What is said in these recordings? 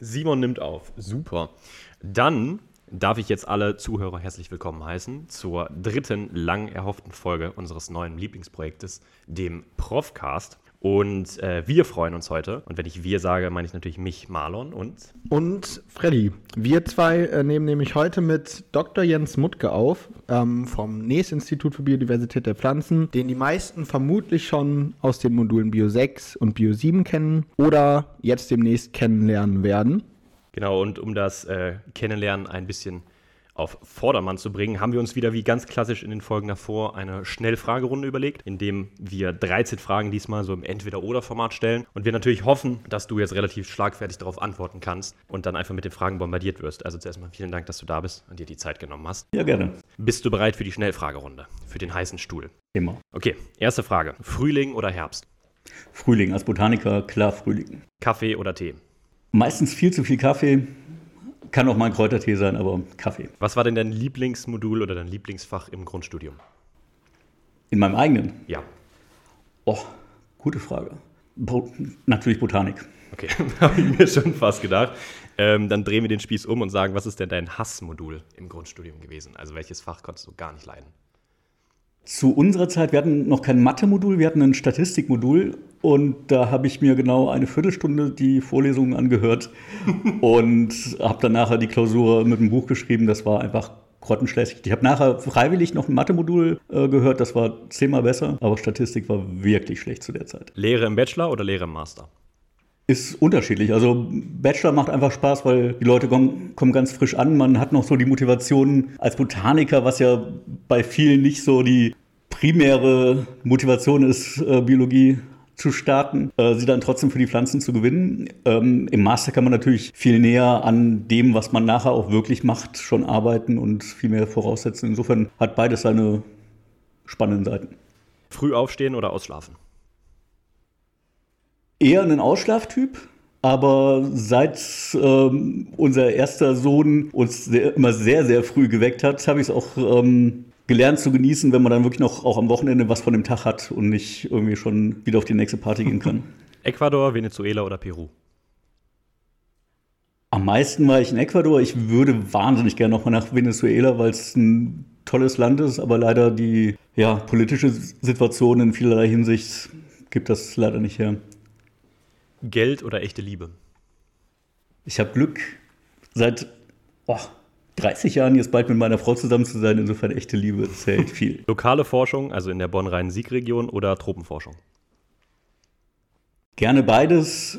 Simon nimmt auf. Super. Dann darf ich jetzt alle Zuhörer herzlich willkommen heißen zur dritten lang erhofften Folge unseres neuen Lieblingsprojektes, dem Profcast. Und äh, wir freuen uns heute. Und wenn ich wir sage, meine ich natürlich mich, Marlon und. Und Freddy. Wir zwei äh, nehmen nämlich heute mit Dr. Jens Mutke auf ähm, vom NES-Institut für Biodiversität der Pflanzen, den die meisten vermutlich schon aus den Modulen Bio 6 und Bio 7 kennen oder jetzt demnächst kennenlernen werden. Genau, und um das äh, Kennenlernen ein bisschen auf Vordermann zu bringen, haben wir uns wieder wie ganz klassisch in den Folgen davor eine Schnellfragerunde überlegt, indem wir 13 Fragen diesmal so im Entweder-Oder-Format stellen und wir natürlich hoffen, dass du jetzt relativ schlagfertig darauf antworten kannst und dann einfach mit den Fragen bombardiert wirst. Also zuerst mal vielen Dank, dass du da bist und dir die Zeit genommen hast. Ja, gerne. Bist du bereit für die Schnellfragerunde, für den heißen Stuhl? Immer. Okay, erste Frage. Frühling oder Herbst? Frühling, als Botaniker klar Frühling. Kaffee oder Tee? Meistens viel zu viel Kaffee, kann auch mal ein Kräutertee sein, aber Kaffee. Was war denn dein Lieblingsmodul oder dein Lieblingsfach im Grundstudium? In meinem eigenen? Ja. Oh, gute Frage. Bo natürlich Botanik. Okay, habe ich mir schon fast gedacht. Ähm, dann drehen wir den Spieß um und sagen, was ist denn dein Hassmodul im Grundstudium gewesen? Also welches Fach konntest du gar nicht leiden? Zu unserer Zeit, wir hatten noch kein Mathe-Modul, wir hatten ein Statistikmodul und da habe ich mir genau eine Viertelstunde die Vorlesungen angehört und habe dann nachher die Klausur mit dem Buch geschrieben. Das war einfach grottenschlecht. Ich habe nachher freiwillig noch ein Mathe-Modul äh, gehört, das war zehnmal besser, aber Statistik war wirklich schlecht zu der Zeit. Lehre im Bachelor oder Lehre im Master? Ist unterschiedlich. Also Bachelor macht einfach Spaß, weil die Leute kommen, kommen ganz frisch an. Man hat noch so die Motivation als Botaniker, was ja bei vielen nicht so die primäre Motivation ist, äh, Biologie zu starten, äh, sie dann trotzdem für die Pflanzen zu gewinnen. Ähm, Im Master kann man natürlich viel näher an dem, was man nachher auch wirklich macht, schon arbeiten und viel mehr voraussetzen. Insofern hat beides seine spannenden Seiten. Früh aufstehen oder ausschlafen? Eher ein Ausschlaftyp. Aber seit ähm, unser erster Sohn uns sehr, immer sehr, sehr früh geweckt hat, habe ich es auch ähm, gelernt zu genießen, wenn man dann wirklich noch auch am Wochenende was von dem Tag hat und nicht irgendwie schon wieder auf die nächste Party gehen kann. Ecuador, Venezuela oder Peru? Am meisten war ich in Ecuador. Ich würde wahnsinnig gerne nochmal nach Venezuela, weil es ein tolles Land ist, aber leider die ja, politische Situation in vielerlei Hinsicht gibt das leider nicht her. Geld oder echte Liebe? Ich habe Glück, seit oh, 30 Jahren jetzt bald mit meiner Frau zusammen zu sein. Insofern echte Liebe zählt viel. Lokale Forschung, also in der Bonn-Rhein-Sieg-Region oder Tropenforschung? Gerne beides.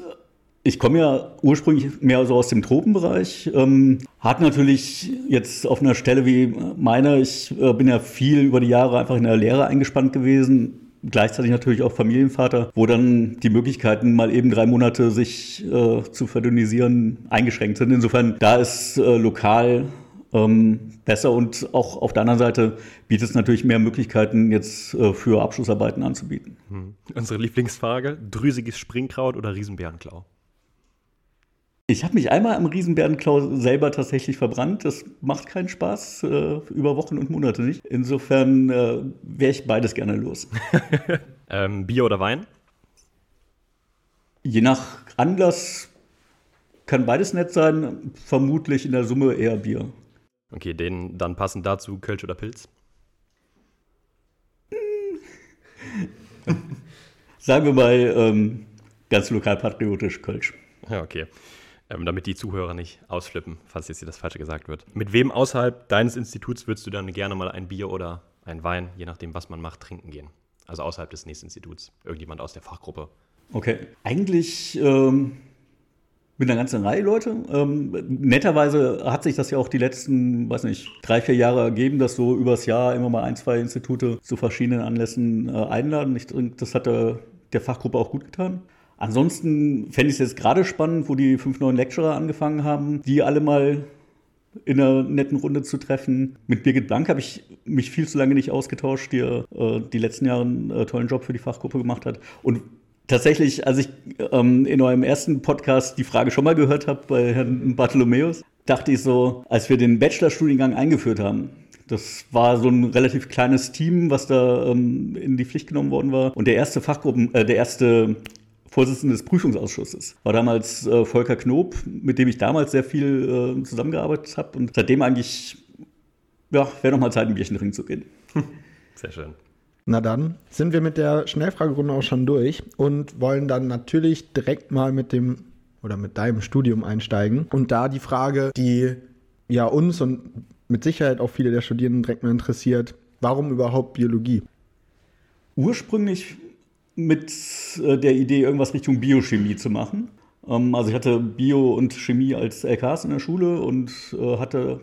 Ich komme ja ursprünglich mehr so aus dem Tropenbereich. Ähm, hat natürlich jetzt auf einer Stelle wie meiner, ich äh, bin ja viel über die Jahre einfach in der Lehre eingespannt gewesen gleichzeitig natürlich auch Familienvater, wo dann die Möglichkeiten, mal eben drei Monate sich äh, zu verdünnisieren, eingeschränkt sind. Insofern, da ist äh, lokal ähm, besser und auch auf der anderen Seite bietet es natürlich mehr Möglichkeiten, jetzt äh, für Abschlussarbeiten anzubieten. Hm. Unsere Lieblingsfrage: drüsiges Springkraut oder Riesenbärenklau? Ich habe mich einmal am Riesenbärenklau selber tatsächlich verbrannt. Das macht keinen Spaß, äh, über Wochen und Monate nicht. Insofern äh, wäre ich beides gerne los. ähm, Bier oder Wein? Je nach Anlass kann beides nett sein. Vermutlich in der Summe eher Bier. Okay, den dann passend dazu Kölsch oder Pilz? Sagen wir mal ähm, ganz lokal patriotisch Kölsch. Ja, okay ähm, damit die Zuhörer nicht ausflippen, falls jetzt hier das Falsche gesagt wird. Mit wem außerhalb deines Instituts würdest du dann gerne mal ein Bier oder ein Wein, je nachdem, was man macht, trinken gehen? Also außerhalb des nächsten Instituts. Irgendjemand aus der Fachgruppe. Okay. Eigentlich ähm, mit einer ganzen Reihe Leute. Ähm, netterweise hat sich das ja auch die letzten, weiß nicht, drei, vier Jahre ergeben, dass so übers Jahr immer mal ein, zwei Institute zu verschiedenen Anlässen äh, einladen. Ich, das hat der, der Fachgruppe auch gut getan. Ansonsten fände ich es jetzt gerade spannend, wo die fünf neuen Lecturer angefangen haben, die alle mal in einer netten Runde zu treffen. Mit Birgit Blank habe ich mich viel zu lange nicht ausgetauscht, die äh, die letzten Jahre einen äh, tollen Job für die Fachgruppe gemacht hat. Und tatsächlich, als ich ähm, in eurem ersten Podcast die Frage schon mal gehört habe bei Herrn Bartholomäus, dachte ich so, als wir den Bachelorstudiengang eingeführt haben, das war so ein relativ kleines Team, was da ähm, in die Pflicht genommen worden war. Und der erste Fachgruppen, äh, der erste Vorsitzender des Prüfungsausschusses. War damals äh, Volker Knob, mit dem ich damals sehr viel äh, zusammengearbeitet habe und seitdem eigentlich, ja, wäre noch mal Zeit, ein Bierchen trinken zu gehen. Sehr schön. Na dann sind wir mit der Schnellfragerunde auch schon durch und wollen dann natürlich direkt mal mit dem oder mit deinem Studium einsteigen. Und da die Frage, die ja uns und mit Sicherheit auch viele der Studierenden direkt mal interessiert, warum überhaupt Biologie? Ursprünglich mit äh, der Idee, irgendwas Richtung Biochemie zu machen. Ähm, also ich hatte Bio und Chemie als LKs in der Schule und äh, hatte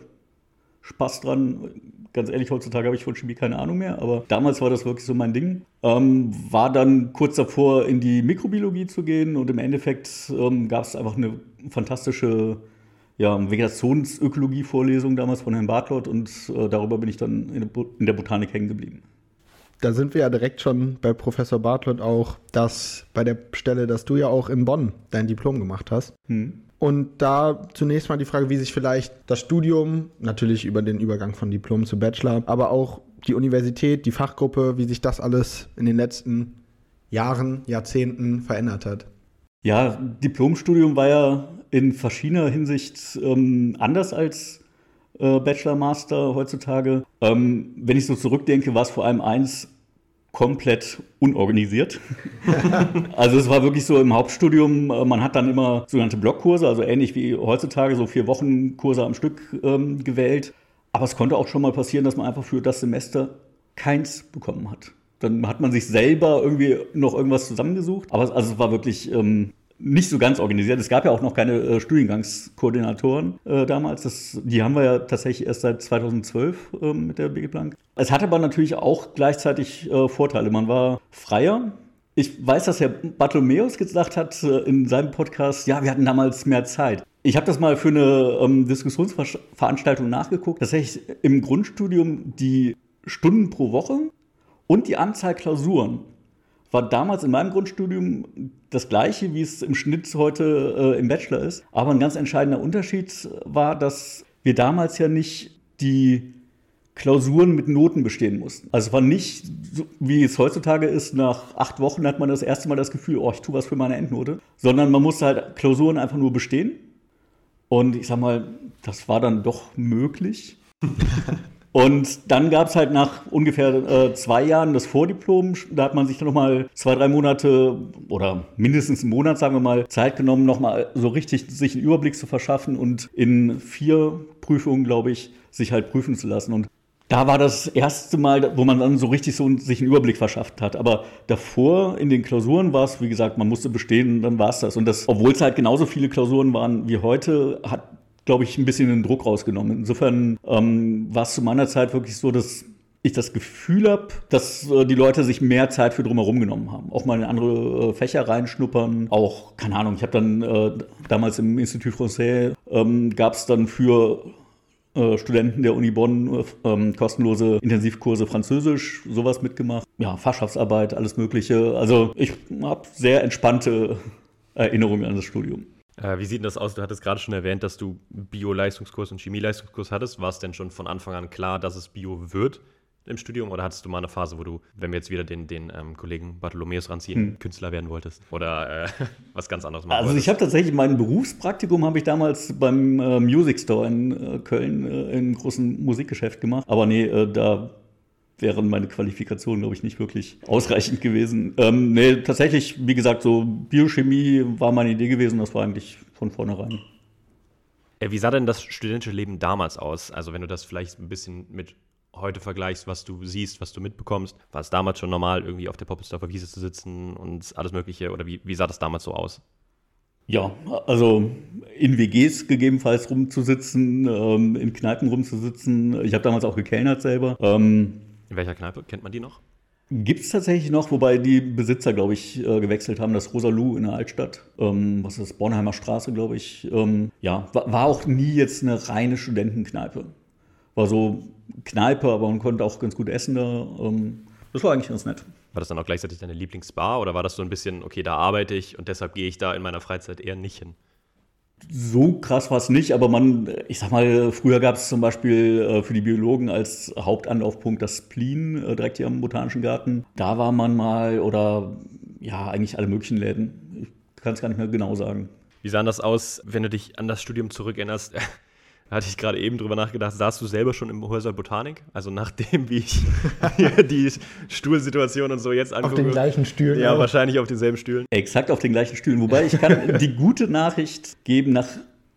Spaß dran. Ganz ehrlich, heutzutage habe ich von Chemie keine Ahnung mehr, aber damals war das wirklich so mein Ding. Ähm, war dann kurz davor, in die Mikrobiologie zu gehen und im Endeffekt ähm, gab es einfach eine fantastische ja, Vegetationsökologie-Vorlesung damals von Herrn Bartlott und äh, darüber bin ich dann in der, in der Botanik hängen geblieben. Da sind wir ja direkt schon bei Professor Bartlott auch, dass bei der Stelle, dass du ja auch in Bonn dein Diplom gemacht hast. Hm. Und da zunächst mal die Frage, wie sich vielleicht das Studium, natürlich über den Übergang von Diplom zu Bachelor, aber auch die Universität, die Fachgruppe, wie sich das alles in den letzten Jahren, Jahrzehnten verändert hat. Ja, Diplomstudium war ja in verschiedener Hinsicht ähm, anders als äh, Bachelor, Master heutzutage. Ähm, wenn ich so zurückdenke, war es vor allem eins, komplett unorganisiert. also es war wirklich so im Hauptstudium, äh, man hat dann immer sogenannte Blockkurse, also ähnlich wie heutzutage so vier Wochen Kurse am Stück ähm, gewählt. Aber es konnte auch schon mal passieren, dass man einfach für das Semester keins bekommen hat. Dann hat man sich selber irgendwie noch irgendwas zusammengesucht. Aber also es war wirklich ähm, nicht so ganz organisiert. Es gab ja auch noch keine äh, Studiengangskoordinatoren äh, damals. Das, die haben wir ja tatsächlich erst seit 2012 äh, mit der BG Plank. Es hatte aber natürlich auch gleichzeitig äh, Vorteile. Man war freier. Ich weiß, dass Herr Bartholomäus gesagt hat äh, in seinem Podcast, ja, wir hatten damals mehr Zeit. Ich habe das mal für eine ähm, Diskussionsveranstaltung nachgeguckt. Tatsächlich im Grundstudium die Stunden pro Woche und die Anzahl Klausuren war damals in meinem Grundstudium das gleiche, wie es im Schnitt heute äh, im Bachelor ist. Aber ein ganz entscheidender Unterschied war, dass wir damals ja nicht die Klausuren mit Noten bestehen mussten. Also es war nicht, so, wie es heutzutage ist, nach acht Wochen hat man das erste Mal das Gefühl, oh, ich tue was für meine Endnote, sondern man musste halt Klausuren einfach nur bestehen. Und ich sag mal, das war dann doch möglich. Und dann gab es halt nach ungefähr äh, zwei Jahren das Vordiplom. Da hat man sich dann nochmal zwei, drei Monate oder mindestens einen Monat, sagen wir mal, Zeit genommen, nochmal so richtig sich einen Überblick zu verschaffen und in vier Prüfungen, glaube ich, sich halt prüfen zu lassen. Und da war das erste Mal, wo man dann so richtig so sich einen Überblick verschafft hat. Aber davor in den Klausuren war es, wie gesagt, man musste bestehen, dann war es das. Und das, obwohl es halt genauso viele Klausuren waren wie heute, hat glaube ich, ein bisschen den Druck rausgenommen. Insofern ähm, war es zu meiner Zeit wirklich so, dass ich das Gefühl habe, dass äh, die Leute sich mehr Zeit für drumherum genommen haben. Auch mal in andere äh, Fächer reinschnuppern. Auch, keine Ahnung, ich habe dann äh, damals im Institut Français ähm, gab es dann für äh, Studenten der Uni Bonn äh, ähm, kostenlose Intensivkurse Französisch, sowas mitgemacht. Ja, Fachschaftsarbeit, alles Mögliche. Also ich habe sehr entspannte Erinnerungen an das Studium. Äh, wie sieht denn das aus? Du hattest gerade schon erwähnt, dass du Bio-Leistungskurs und Chemie-Leistungskurs hattest. War es denn schon von Anfang an klar, dass es Bio wird im Studium? Oder hattest du mal eine Phase, wo du, wenn wir jetzt wieder den, den ähm, Kollegen Bartholomäus ranziehen, hm. Künstler werden wolltest? Oder äh, was ganz anderes machen Also wolltest? ich habe tatsächlich mein Berufspraktikum habe ich damals beim äh, Music Store in äh, Köln äh, in einem großen Musikgeschäft gemacht. Aber nee, da wären meine Qualifikationen, glaube ich, nicht wirklich ausreichend gewesen. Ähm, nee, tatsächlich, wie gesagt, so Biochemie war meine Idee gewesen, das war eigentlich von vornherein. Äh, wie sah denn das studentische Leben damals aus? Also wenn du das vielleicht ein bisschen mit heute vergleichst, was du siehst, was du mitbekommst, war es damals schon normal, irgendwie auf der Poppelsdorfer Wiese zu sitzen und alles Mögliche? Oder wie, wie sah das damals so aus? Ja, also in WGs gegebenenfalls rumzusitzen, ähm, in Kneipen rumzusitzen. Ich habe damals auch gekellnert selber. Ähm, in welcher Kneipe? Kennt man die noch? Gibt es tatsächlich noch, wobei die Besitzer, glaube ich, äh, gewechselt haben. Das Rosalu in der Altstadt. Ähm, was ist das? Bornheimer Straße, glaube ich. Ähm, ja, war, war, auch nie jetzt eine reine Studentenkneipe. War so Kneipe, aber man konnte auch ganz gut essen da. Ähm, das war eigentlich ganz nett. War das dann auch gleichzeitig deine Lieblingsbar oder war das so ein bisschen, okay, da arbeite ich und deshalb gehe ich da in meiner Freizeit eher nicht hin? So krass war es nicht, aber man, ich sag mal, früher gab es zum Beispiel äh, für die Biologen als Hauptanlaufpunkt das Spleen äh, direkt hier am Botanischen Garten. Da war man mal oder ja, eigentlich alle möglichen Läden. kann es gar nicht mehr genau sagen. Wie sah das aus, wenn du dich an das Studium zurückerinnerst? Da hatte ich gerade eben drüber nachgedacht, saßt du selber schon im Hörsaal Botanik? Also nachdem, wie ich die Stuhlsituation und so jetzt angucke. Auf den gleichen Stühlen. Ja, auch. wahrscheinlich auf denselben Stühlen. Exakt auf den gleichen Stühlen. Wobei ich kann die gute Nachricht geben, nach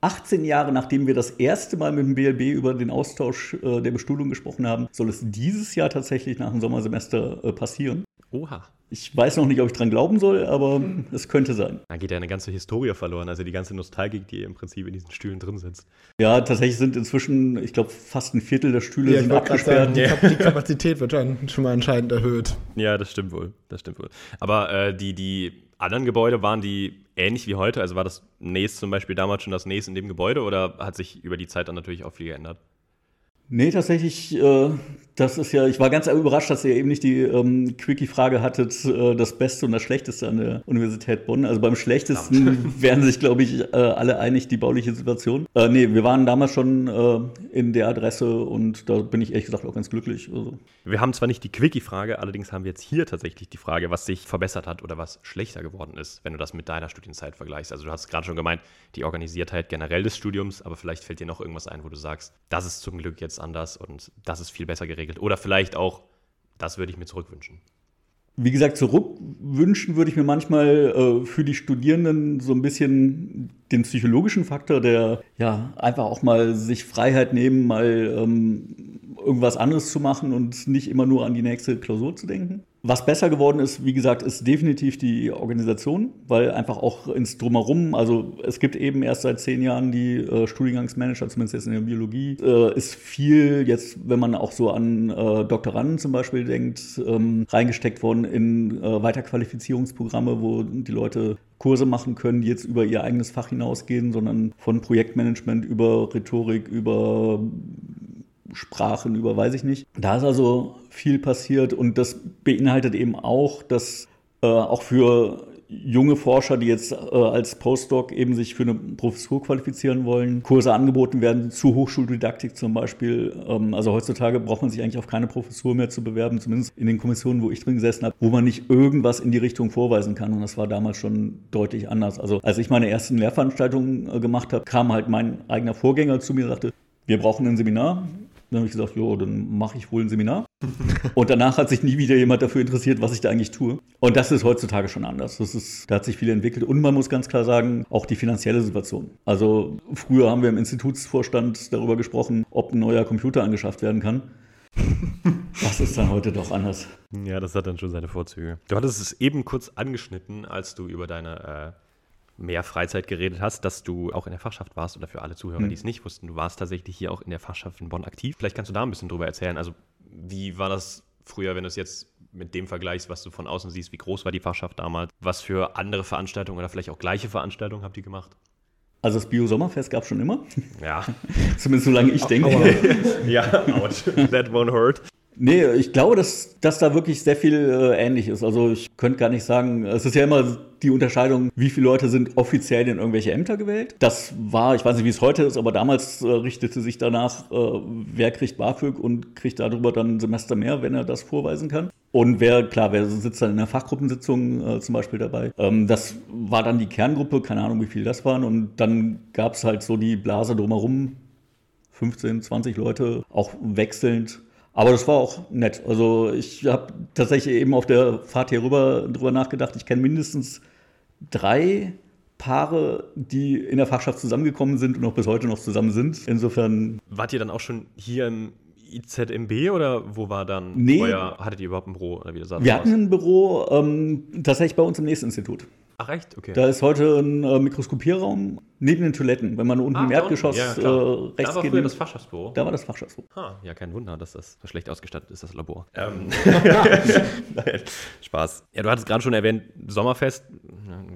18 Jahre nachdem wir das erste Mal mit dem BLB über den Austausch äh, der Bestuhlung gesprochen haben, soll es dieses Jahr tatsächlich nach dem Sommersemester äh, passieren. Oha. Ich weiß noch nicht, ob ich dran glauben soll, aber es könnte sein. Dann geht ja eine ganze Historie verloren, also die ganze Nostalgik, die im Prinzip in diesen Stühlen drin sitzt. Ja, tatsächlich sind inzwischen, ich glaube, fast ein Viertel der Stühle ja, sind abgesperrt. Sagen, die, die, Kapazität wird schon mal entscheidend erhöht. Ja, das stimmt wohl. Das stimmt wohl. Aber äh, die, die anderen Gebäude waren die ähnlich wie heute? Also war das NES zum Beispiel damals schon das NES in dem Gebäude oder hat sich über die Zeit dann natürlich auch viel geändert? Nee, tatsächlich, äh, das ist ja, ich war ganz überrascht, dass ihr eben nicht die ähm, Quickie-Frage hattet, äh, das Beste und das Schlechteste an der Universität Bonn. Also beim Schlechtesten wären sich, glaube ich, äh, alle einig, die bauliche Situation. Äh, nee, wir waren damals schon äh, in der Adresse und da bin ich ehrlich gesagt auch ganz glücklich. Also. Wir haben zwar nicht die Quickie-Frage, allerdings haben wir jetzt hier tatsächlich die Frage, was sich verbessert hat oder was schlechter geworden ist, wenn du das mit deiner Studienzeit vergleichst. Also du hast gerade schon gemeint, die Organisiertheit generell des Studiums, aber vielleicht fällt dir noch irgendwas ein, wo du sagst, das ist zum Glück jetzt anders und das ist viel besser geregelt. Oder vielleicht auch, das würde ich mir zurückwünschen. Wie gesagt, zurückwünschen würde ich mir manchmal äh, für die Studierenden so ein bisschen den psychologischen Faktor, der ja einfach auch mal sich Freiheit nehmen, mal ähm, irgendwas anderes zu machen und nicht immer nur an die nächste Klausur zu denken. Was besser geworden ist, wie gesagt, ist definitiv die Organisation, weil einfach auch ins Drumherum, also es gibt eben erst seit zehn Jahren die äh, Studiengangsmanager, zumindest jetzt in der Biologie, äh, ist viel jetzt, wenn man auch so an äh, Doktoranden zum Beispiel denkt, ähm, reingesteckt worden in äh, Weiterqualifizierungsprogramme, wo die Leute Kurse machen können, die jetzt über ihr eigenes Fach hinausgehen, sondern von Projektmanagement über Rhetorik, über Sprachen über, weiß ich nicht. Da ist also viel passiert und das beinhaltet eben auch, dass äh, auch für junge Forscher, die jetzt äh, als Postdoc eben sich für eine Professur qualifizieren wollen, Kurse angeboten werden zu Hochschuldidaktik zum Beispiel. Ähm, also heutzutage braucht man sich eigentlich auf keine Professur mehr zu bewerben, zumindest in den Kommissionen, wo ich drin gesessen habe, wo man nicht irgendwas in die Richtung vorweisen kann. Und das war damals schon deutlich anders. Also als ich meine ersten Lehrveranstaltungen äh, gemacht habe, kam halt mein eigener Vorgänger zu mir und sagte, wir brauchen ein Seminar. Dann habe ich gesagt, jo, dann mache ich wohl ein Seminar. und danach hat sich nie wieder jemand dafür interessiert, was ich da eigentlich tue. Und das ist heutzutage schon anders. Das ist, da hat sich viel entwickelt. Und man muss ganz klar sagen, auch die finanzielle Situation. Also früher haben wir im Institutsvorstand darüber gesprochen, ob ein neuer Computer angeschafft werden kann. Das ist dann heute doch anders. Ja, das hat dann schon seine Vorzüge. Du hattest es eben kurz angeschnitten, als du über deine äh mehr Freizeit geredet hast, dass du auch in der Fachschaft warst oder für alle Zuhörer, mhm. die es nicht wussten, du warst tatsächlich hier auch in der Fachschaft in Bonn aktiv. Vielleicht kannst du da ein bisschen drüber erzählen. Also, wie war das früher, wenn du es jetzt mit dem vergleichst, was du von außen siehst? Wie groß war die Fachschaft damals? Was für andere Veranstaltungen oder vielleicht auch gleiche Veranstaltungen habt ihr gemacht? Also das Bio-Sommerfest gab es schon immer. Ja. Zumindest solange ich denke. ja, ouch. That won't hurt. Nee, ich glaube, dass, dass da wirklich sehr viel äh, ähnlich ist. Also ich könnte gar nicht sagen, es ist ja immer die Unterscheidung, wie viele Leute sind offiziell in irgendwelche Ämter gewählt. Das war, ich weiß nicht, wie es heute ist, aber damals äh, richtete sich danach, äh, wer kriegt BAföG und kriegt darüber dann ein Semester mehr, wenn er das vorweisen kann. Und wer, klar, wer sitzt dann in der Fachgruppensitzung äh, zum Beispiel dabei. Ähm, das war dann die Kerngruppe, keine Ahnung, wie viel das waren. Und dann gab es halt so die Blase drumherum, 15, 20 Leute, auch wechselnd aber das war auch nett. Also ich habe tatsächlich eben auf der Fahrt hier rüber drüber nachgedacht. Ich kenne mindestens drei Paare, die in der Fachschaft zusammengekommen sind und auch bis heute noch zusammen sind. Insofern. Wart ihr dann auch schon hier im IZMB oder wo war dann nee, euer, hattet ihr überhaupt ein Büro? Oder wie wir hatten ein Büro ähm, tatsächlich bei uns im nächsten Institut. Ach echt? Okay. Da ist heute ein äh, Mikroskopierraum neben den Toiletten. Wenn man unten ah, im Erdgeschoss ja, äh, rechts da war geht. Da das Fachschaftsbüro. Da war das Fachschaftsbüro. Ha, ja, kein Wunder, dass das so schlecht ausgestattet ist, das Labor. Ähm. Spaß. Ja, du hattest gerade schon erwähnt, Sommerfest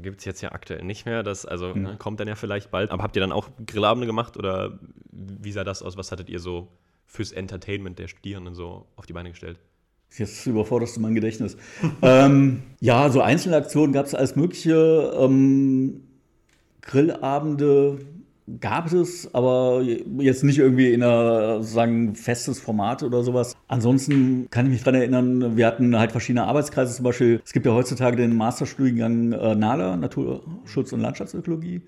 gibt es jetzt ja aktuell nicht mehr. Das also mhm. ne, kommt dann ja vielleicht bald. Aber habt ihr dann auch Grillabende gemacht oder wie sah das aus? Was hattet ihr so fürs Entertainment der Studierenden so auf die Beine gestellt? Jetzt überforderst du mein Gedächtnis. ähm, ja, so Einzelaktionen gab es alles Mögliche. Ähm, Grillabende gab es, aber jetzt nicht irgendwie in einer sagen festes Format oder sowas. Ansonsten kann ich mich daran erinnern, wir hatten halt verschiedene Arbeitskreise. Zum Beispiel, es gibt ja heutzutage den Masterstudiengang äh, NALA, Naturschutz und Landschaftsökologie.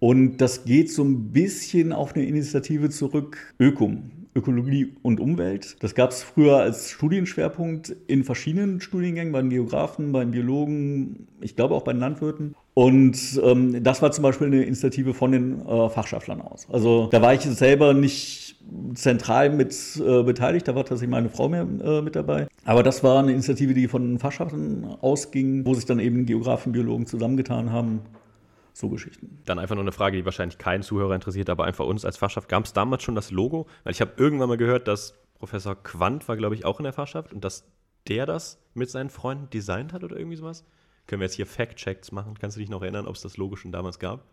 Und das geht so ein bisschen auf eine Initiative zurück, Ökum. Ökologie und Umwelt. Das gab es früher als Studienschwerpunkt in verschiedenen Studiengängen, bei den Geografen, bei den Biologen, ich glaube auch bei den Landwirten. Und ähm, das war zum Beispiel eine Initiative von den äh, Fachschaftlern aus. Also da war ich selber nicht zentral mit äh, beteiligt, da war tatsächlich meine Frau mehr äh, mit dabei. Aber das war eine Initiative, die von den Fachschaften ausging, wo sich dann eben Geografen, Biologen zusammengetan haben so Geschichten. Dann einfach nur eine Frage, die wahrscheinlich keinen Zuhörer interessiert, aber einfach uns als Fachschaft. Gab es damals schon das Logo? Weil ich habe irgendwann mal gehört, dass Professor Quandt war, glaube ich, auch in der Fachschaft und dass der das mit seinen Freunden designt hat oder irgendwie sowas. Können wir jetzt hier Fact-Checks machen? Kannst du dich noch erinnern, ob es das Logo schon damals gab?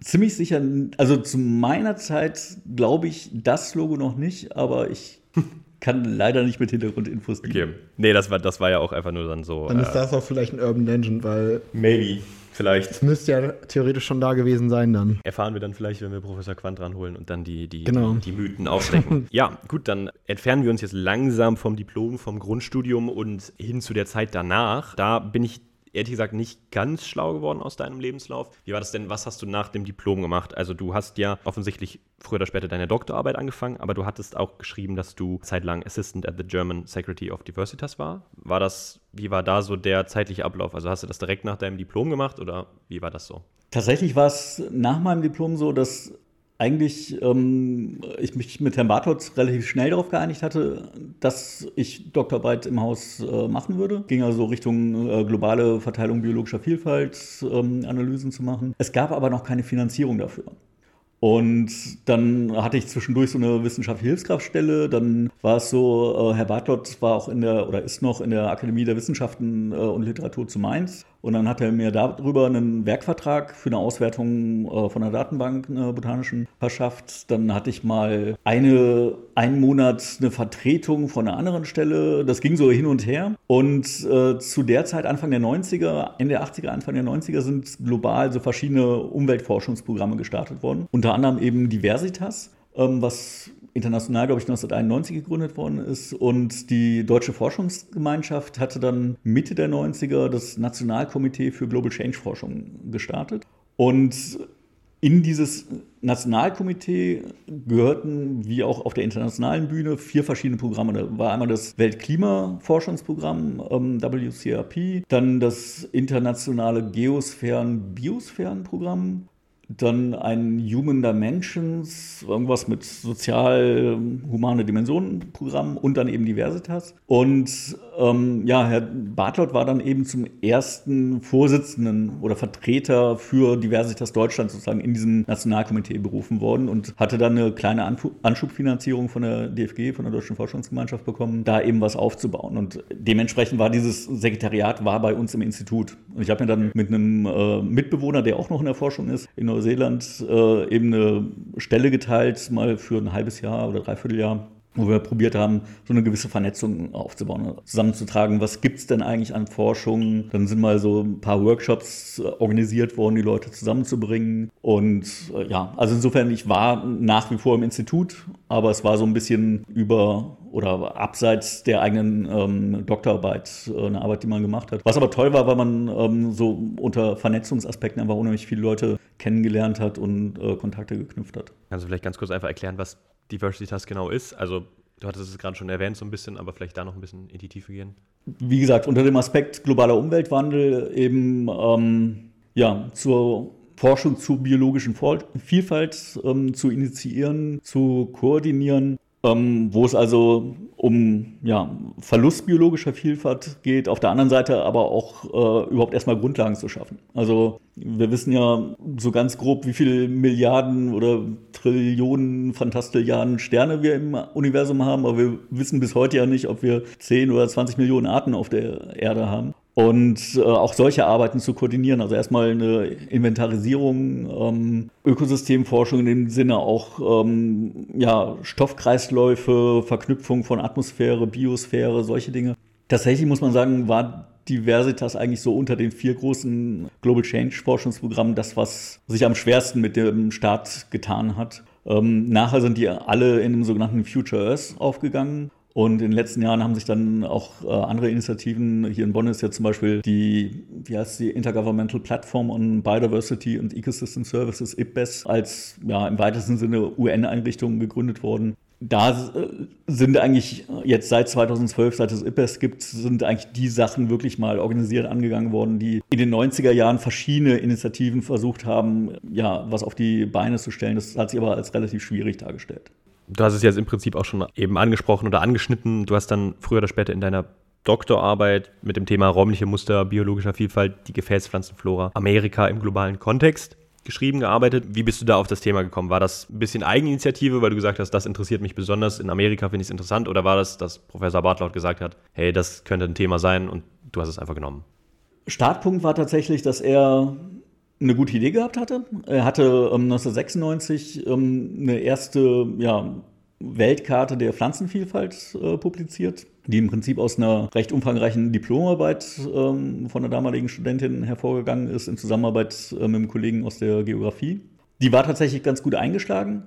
Ziemlich sicher, also zu meiner Zeit glaube ich das Logo noch nicht, aber ich kann leider nicht mit Hintergrundinfos. Okay, nee, das war, das war ja auch einfach nur dann so. Dann ist äh, das auch vielleicht ein Urban Legend, weil. Maybe. Vielleicht. Es müsste ja theoretisch schon da gewesen sein dann. Erfahren wir dann vielleicht, wenn wir Professor Quandt ranholen und dann die, die, genau. die, die Mythen aufdecken. ja, gut, dann entfernen wir uns jetzt langsam vom Diplom, vom Grundstudium und hin zu der Zeit danach. Da bin ich ehrlich gesagt nicht ganz schlau geworden aus deinem Lebenslauf. Wie war das denn? Was hast du nach dem Diplom gemacht? Also du hast ja offensichtlich früher oder später deine Doktorarbeit angefangen, aber du hattest auch geschrieben, dass du zeitlang Assistant at the German Secretary of Diversitas war. War das, wie war da so der zeitliche Ablauf? Also hast du das direkt nach deinem Diplom gemacht oder wie war das so? Tatsächlich war es nach meinem Diplom so, dass eigentlich ähm, ich mich mit Herrn Bartholz relativ schnell darauf geeinigt hatte, dass ich Doktorarbeit im Haus äh, machen würde. Ging also Richtung äh, globale Verteilung biologischer Vielfalt, ähm, Analysen zu machen. Es gab aber noch keine Finanzierung dafür. Und dann hatte ich zwischendurch so eine wissenschaftliche Hilfskraftstelle. Dann war es so, äh, Herr Bartlott war auch in der oder ist noch in der Akademie der Wissenschaften äh, und Literatur zu Mainz. Und dann hat er mir darüber einen Werkvertrag für eine Auswertung äh, von der Datenbank einer botanischen verschafft. Dann hatte ich mal eine, einen Monat eine Vertretung von einer anderen Stelle. Das ging so hin und her. Und äh, zu der Zeit, Anfang der 90er, Ende der 80er, Anfang der 90er, sind global so verschiedene Umweltforschungsprogramme gestartet worden. Unter anderem eben Diversitas, ähm, was international, glaube ich, 1991 gegründet worden ist. Und die Deutsche Forschungsgemeinschaft hatte dann Mitte der 90er das Nationalkomitee für Global Change Forschung gestartet. Und in dieses Nationalkomitee gehörten, wie auch auf der internationalen Bühne, vier verschiedene Programme. Da war einmal das Weltklimaforschungsprogramm, ähm, WCRP, dann das internationale Geosphären-Biosphären-Programm, dann ein Human Dimensions, irgendwas mit sozial-humane Dimensionen Programm und dann eben Diversitas. Und ähm, ja, Herr Bartlott war dann eben zum ersten Vorsitzenden oder Vertreter für Diversitas Deutschland sozusagen in diesem Nationalkomitee berufen worden und hatte dann eine kleine Anschubfinanzierung von der DFG, von der Deutschen Forschungsgemeinschaft bekommen, da eben was aufzubauen. Und dementsprechend war dieses Sekretariat war bei uns im Institut. Und ich habe mir dann mit einem äh, Mitbewohner, der auch noch in der Forschung ist, in Neuseeland äh, eben eine Stelle geteilt, mal für ein halbes Jahr oder dreiviertel Jahr wo wir probiert haben, so eine gewisse Vernetzung aufzubauen, zusammenzutragen. Was gibt es denn eigentlich an Forschung? Dann sind mal so ein paar Workshops äh, organisiert worden, die Leute zusammenzubringen. Und äh, ja, also insofern, ich war nach wie vor im Institut, aber es war so ein bisschen über oder abseits der eigenen ähm, Doktorarbeit äh, eine Arbeit, die man gemacht hat. Was aber toll war, weil man ähm, so unter Vernetzungsaspekten einfach unheimlich viele Leute kennengelernt hat und äh, Kontakte geknüpft hat. Kannst du vielleicht ganz kurz einfach erklären, was Diversitas genau ist? Also Du hattest es gerade schon erwähnt, so ein bisschen, aber vielleicht da noch ein bisschen in die Tiefe gehen. Wie gesagt, unter dem Aspekt globaler Umweltwandel eben ähm, ja, zur Forschung zur biologischen Vielfalt ähm, zu initiieren, zu koordinieren ähm, wo es also um ja, Verlust biologischer Vielfalt geht, auf der anderen Seite aber auch äh, überhaupt erstmal Grundlagen zu schaffen. Also wir wissen ja so ganz grob, wie viele Milliarden oder Trillionen, Fantastilliarden Sterne wir im Universum haben, aber wir wissen bis heute ja nicht, ob wir 10 oder 20 Millionen Arten auf der Erde haben und äh, auch solche Arbeiten zu koordinieren. Also erstmal eine Inventarisierung, ähm, Ökosystemforschung in dem Sinne auch ähm, ja, Stoffkreisläufe, Verknüpfung von Atmosphäre, Biosphäre, solche Dinge. Tatsächlich muss man sagen, war Diversitas eigentlich so unter den vier großen Global Change Forschungsprogrammen das, was sich am schwersten mit dem Staat getan hat. Ähm, nachher sind die alle in dem sogenannten Future Earth aufgegangen. Und in den letzten Jahren haben sich dann auch äh, andere Initiativen, hier in Bonn ist ja zum Beispiel die, wie heißt die, Intergovernmental Platform on Biodiversity and Ecosystem Services, IPBES, als ja, im weitesten Sinne UN-Einrichtung gegründet worden. Da äh, sind eigentlich jetzt seit 2012, seit es IPBES gibt, sind eigentlich die Sachen wirklich mal organisiert angegangen worden, die in den 90er Jahren verschiedene Initiativen versucht haben, ja, was auf die Beine zu stellen. Das hat sich aber als relativ schwierig dargestellt. Du hast es jetzt im Prinzip auch schon eben angesprochen oder angeschnitten. Du hast dann früher oder später in deiner Doktorarbeit mit dem Thema räumliche Muster biologischer Vielfalt, die Gefäßpflanzenflora Amerika im globalen Kontext geschrieben, gearbeitet. Wie bist du da auf das Thema gekommen? War das ein bisschen Eigeninitiative, weil du gesagt hast, das interessiert mich besonders, in Amerika finde ich es interessant? Oder war das, dass Professor Bartlaut gesagt hat, hey, das könnte ein Thema sein und du hast es einfach genommen? Startpunkt war tatsächlich, dass er eine gute Idee gehabt hatte. Er hatte ähm, 1996 ähm, eine erste ja, Weltkarte der Pflanzenvielfalt äh, publiziert, die im Prinzip aus einer recht umfangreichen Diplomarbeit ähm, von der damaligen Studentin hervorgegangen ist, in Zusammenarbeit äh, mit einem Kollegen aus der Geografie. Die war tatsächlich ganz gut eingeschlagen,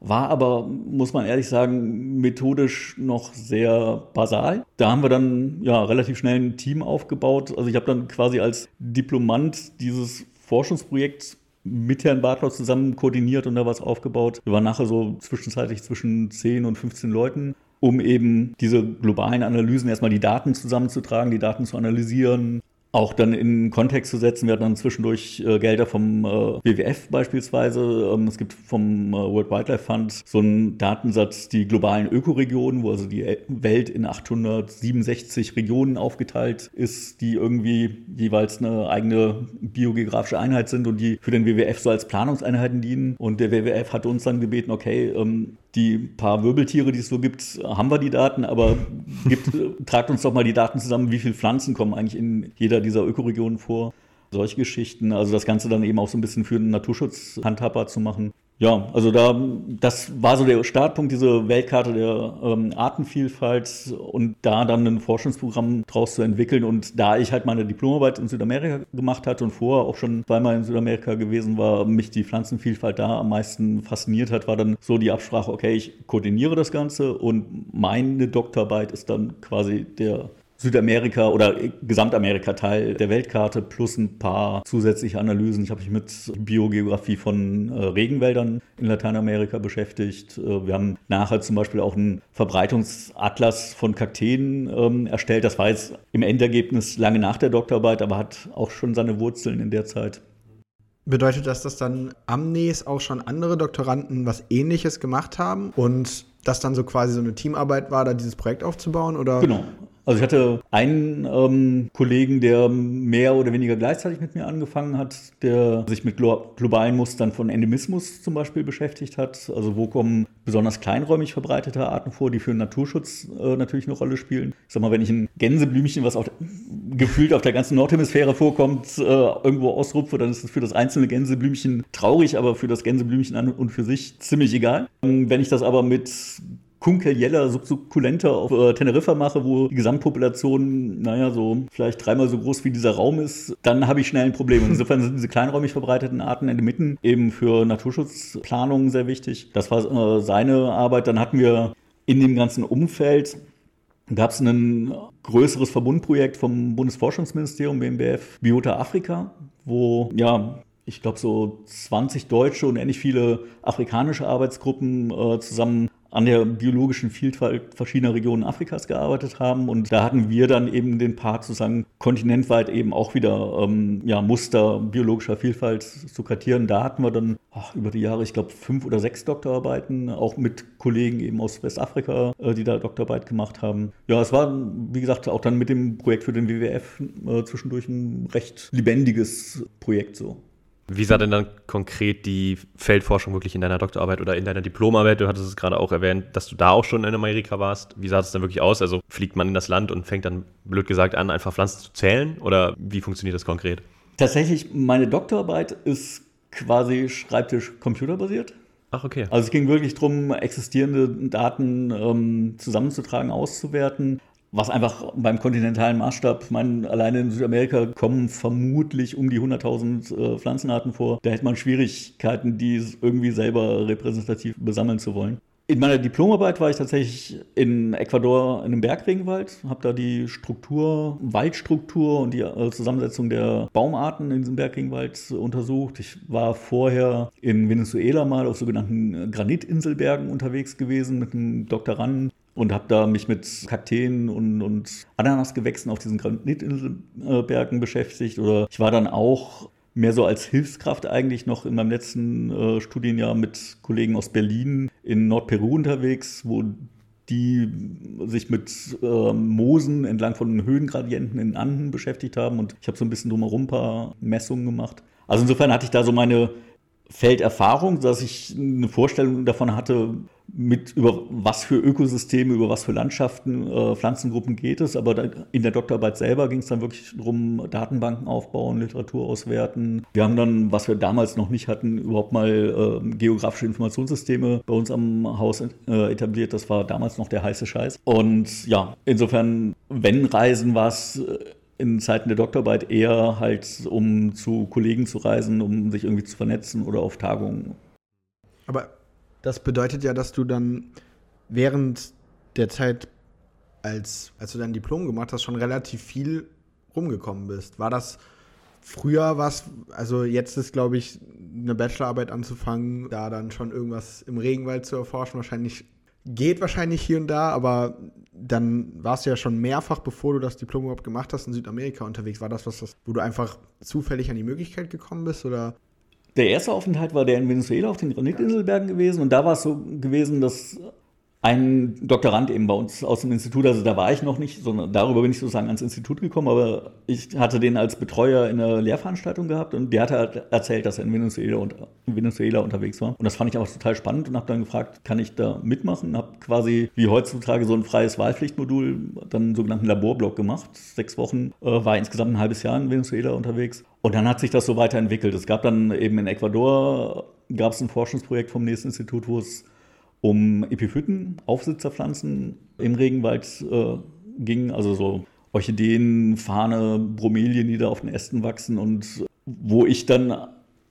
war aber, muss man ehrlich sagen, methodisch noch sehr basal. Da haben wir dann ja relativ schnell ein Team aufgebaut. Also ich habe dann quasi als Diplomant dieses Forschungsprojekt mit Herrn Bartlow zusammen koordiniert und da was aufgebaut. Wir waren nachher so zwischenzeitlich zwischen 10 und 15 Leuten, um eben diese globalen Analysen erstmal die Daten zusammenzutragen, die Daten zu analysieren, auch dann in Kontext zu setzen. Wir hatten dann zwischendurch äh, Gelder vom äh, WWF beispielsweise. Ähm, es gibt vom äh, World Wildlife Fund so einen Datensatz, die globalen Ökoregionen, wo also die Welt in 867 Regionen aufgeteilt ist, die irgendwie jeweils eine eigene biogeografische Einheit sind und die für den WWF so als Planungseinheiten dienen. Und der WWF hat uns dann gebeten, okay, ähm, die paar Wirbeltiere, die es so gibt, haben wir die Daten, aber gibt, tragt uns doch mal die Daten zusammen, wie viele Pflanzen kommen eigentlich in jeder dieser Ökoregionen vor. Solche Geschichten, also das Ganze dann eben auch so ein bisschen für den Naturschutz handhabbar zu machen. Ja, also da, das war so der Startpunkt, diese Weltkarte der ähm, Artenvielfalt und da dann ein Forschungsprogramm draus zu entwickeln. Und da ich halt meine Diplomarbeit in Südamerika gemacht hatte und vorher auch schon zweimal in Südamerika gewesen war, mich die Pflanzenvielfalt da am meisten fasziniert hat, war dann so die Absprache, okay, ich koordiniere das Ganze und meine Doktorarbeit ist dann quasi der Südamerika oder Gesamtamerika Teil der Weltkarte plus ein paar zusätzliche Analysen. Ich habe mich mit Biogeografie von äh, Regenwäldern in Lateinamerika beschäftigt. Äh, wir haben nachher zum Beispiel auch einen Verbreitungsatlas von Kakteen ähm, erstellt. Das war jetzt im Endergebnis lange nach der Doktorarbeit, aber hat auch schon seine Wurzeln in der Zeit. Bedeutet das, dass dann am NES auch schon andere Doktoranden was ähnliches gemacht haben und das dann so quasi so eine Teamarbeit war, da dieses Projekt aufzubauen? Oder? Genau. Also ich hatte einen ähm, Kollegen, der mehr oder weniger gleichzeitig mit mir angefangen hat, der sich mit glo globalen Mustern von Endemismus zum Beispiel beschäftigt hat. Also wo kommen besonders kleinräumig verbreitete Arten vor, die für den Naturschutz äh, natürlich eine Rolle spielen. Ich sag mal, wenn ich ein Gänseblümchen, was auf, gefühlt auf der ganzen Nordhemisphäre vorkommt, äh, irgendwo ausrupfe, dann ist es für das einzelne Gänseblümchen traurig, aber für das Gänseblümchen an und für sich ziemlich egal. Wenn ich das aber mit Kunkeljeller Subsukkulente auf äh, Teneriffa mache, wo die Gesamtpopulation, naja, so vielleicht dreimal so groß wie dieser Raum ist, dann habe ich schnell ein Problem. Insofern sind diese kleinräumig verbreiteten Arten in den Mitten eben für Naturschutzplanungen sehr wichtig. Das war äh, seine Arbeit. Dann hatten wir in dem ganzen Umfeld gab es ein größeres Verbundprojekt vom Bundesforschungsministerium, BMBF, Biota Afrika, wo ja ich glaube, so 20 deutsche und ähnlich viele afrikanische Arbeitsgruppen äh, zusammen an der biologischen Vielfalt verschiedener Regionen Afrikas gearbeitet haben. Und da hatten wir dann eben den Part sozusagen kontinentweit eben auch wieder ähm, ja, Muster biologischer Vielfalt zu kartieren. Da hatten wir dann ach, über die Jahre, ich glaube, fünf oder sechs Doktorarbeiten, auch mit Kollegen eben aus Westafrika, äh, die da Doktorarbeit gemacht haben. Ja, es war, wie gesagt, auch dann mit dem Projekt für den WWF äh, zwischendurch ein recht lebendiges Projekt so. Wie sah denn dann konkret die Feldforschung wirklich in deiner Doktorarbeit oder in deiner Diplomarbeit? Du hattest es gerade auch erwähnt, dass du da auch schon in Amerika warst. Wie sah es dann wirklich aus? Also fliegt man in das Land und fängt dann, blöd gesagt, an, einfach Pflanzen zu zählen? Oder wie funktioniert das konkret? Tatsächlich, meine Doktorarbeit ist quasi Schreibtisch-computerbasiert. Ach, okay. Also es ging wirklich darum, existierende Daten ähm, zusammenzutragen, auszuwerten. Was einfach beim kontinentalen Maßstab, meine, alleine in Südamerika kommen vermutlich um die 100.000 äh, Pflanzenarten vor. Da hätte man Schwierigkeiten, die irgendwie selber repräsentativ besammeln zu wollen. In meiner Diplomarbeit war ich tatsächlich in Ecuador in einem Bergregenwald, habe da die Struktur, Waldstruktur und die äh, Zusammensetzung der Baumarten in diesem Bergregenwald untersucht. Ich war vorher in Venezuela mal auf sogenannten Granitinselbergen unterwegs gewesen mit einem Doktoranden und habe da mich mit Kakteen und, und Ananasgewächsen auf diesen Granitinselbergen beschäftigt. Oder ich war dann auch mehr so als Hilfskraft eigentlich noch in meinem letzten äh, Studienjahr mit Kollegen aus Berlin in Nordperu unterwegs, wo die sich mit äh, Moosen entlang von Höhengradienten in Anden beschäftigt haben und ich habe so ein bisschen drumherum ein paar Messungen gemacht. Also insofern hatte ich da so meine Felderfahrung, dass ich eine Vorstellung davon hatte, mit über was für Ökosysteme, über was für Landschaften, äh, Pflanzengruppen geht es. Aber in der Doktorarbeit selber ging es dann wirklich darum, Datenbanken aufbauen, Literatur auswerten. Wir haben dann, was wir damals noch nicht hatten, überhaupt mal äh, geografische Informationssysteme bei uns am Haus äh, etabliert. Das war damals noch der heiße Scheiß. Und ja, insofern, wenn Reisen war es äh, in Zeiten der Doktorarbeit eher halt, um zu Kollegen zu reisen, um sich irgendwie zu vernetzen oder auf Tagungen. Aber das bedeutet ja, dass du dann während der Zeit, als, als du dein Diplom gemacht hast, schon relativ viel rumgekommen bist. War das früher was, also jetzt ist, glaube ich, eine Bachelorarbeit anzufangen, da dann schon irgendwas im Regenwald zu erforschen, wahrscheinlich geht wahrscheinlich hier und da, aber dann warst du ja schon mehrfach, bevor du das Diplom überhaupt gemacht hast, in Südamerika unterwegs. War das was, wo du einfach zufällig an die Möglichkeit gekommen bist oder? Der erste Aufenthalt war der in Venezuela auf den Granitinselbergen gewesen und da war es so gewesen, dass ein Doktorand eben bei uns aus dem Institut, also da war ich noch nicht, sondern darüber bin ich sozusagen ans Institut gekommen, aber ich hatte den als Betreuer in einer Lehrveranstaltung gehabt und der hatte halt erzählt, dass er in Venezuela, und, in Venezuela unterwegs war. Und das fand ich auch total spannend und habe dann gefragt, kann ich da mitmachen? Habe quasi wie heutzutage so ein freies Wahlpflichtmodul, dann einen sogenannten Laborblock gemacht. Sechs Wochen, äh, war insgesamt ein halbes Jahr in Venezuela unterwegs. Und dann hat sich das so weiterentwickelt. Es gab dann eben in Ecuador, gab es ein Forschungsprojekt vom nächsten Institut, wo es um Epiphyten, Aufsitzerpflanzen im Regenwald äh, ging, also so Orchideen, Fahne, Bromelien, die da auf den Ästen wachsen und wo ich dann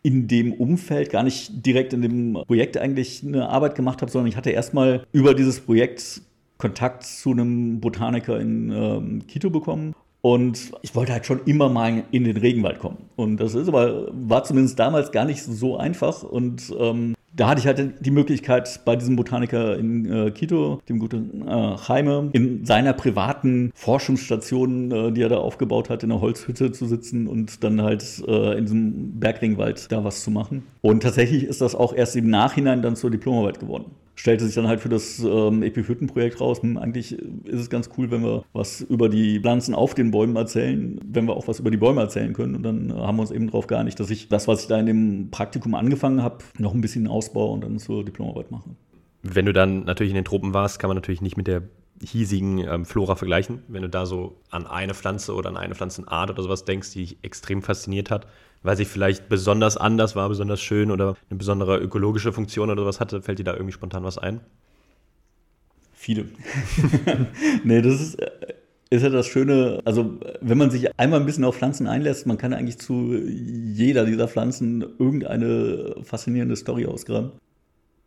in dem Umfeld gar nicht direkt in dem Projekt eigentlich eine Arbeit gemacht habe, sondern ich hatte erstmal über dieses Projekt Kontakt zu einem Botaniker in ähm, Quito bekommen und ich wollte halt schon immer mal in den Regenwald kommen. Und das ist aber, war zumindest damals gar nicht so einfach. Und ähm, da hatte ich halt die Möglichkeit, bei diesem Botaniker in äh, Quito, dem guten äh, Jaime, in seiner privaten Forschungsstation, äh, die er da aufgebaut hat, in der Holzhütte zu sitzen und dann halt äh, in diesem Bergringwald da was zu machen. Und tatsächlich ist das auch erst im Nachhinein dann zur Diplomarbeit geworden stellte sich dann halt für das ähm, Epiphyten-Projekt raus, hm, eigentlich ist es ganz cool, wenn wir was über die Pflanzen auf den Bäumen erzählen, wenn wir auch was über die Bäume erzählen können. Und dann haben wir uns eben darauf geeinigt, dass ich das, was ich da in dem Praktikum angefangen habe, noch ein bisschen ausbaue und dann zur Diplomarbeit mache. Wenn du dann natürlich in den Tropen warst, kann man natürlich nicht mit der hiesigen ähm, Flora vergleichen. Wenn du da so an eine Pflanze oder an eine Pflanzenart oder sowas denkst, die dich extrem fasziniert hat, weil sie vielleicht besonders anders war, besonders schön oder eine besondere ökologische Funktion oder sowas hatte, fällt dir da irgendwie spontan was ein? Viele. nee, das ist, äh, ist ja das Schöne, also wenn man sich einmal ein bisschen auf Pflanzen einlässt, man kann eigentlich zu jeder dieser Pflanzen irgendeine faszinierende Story ausgraben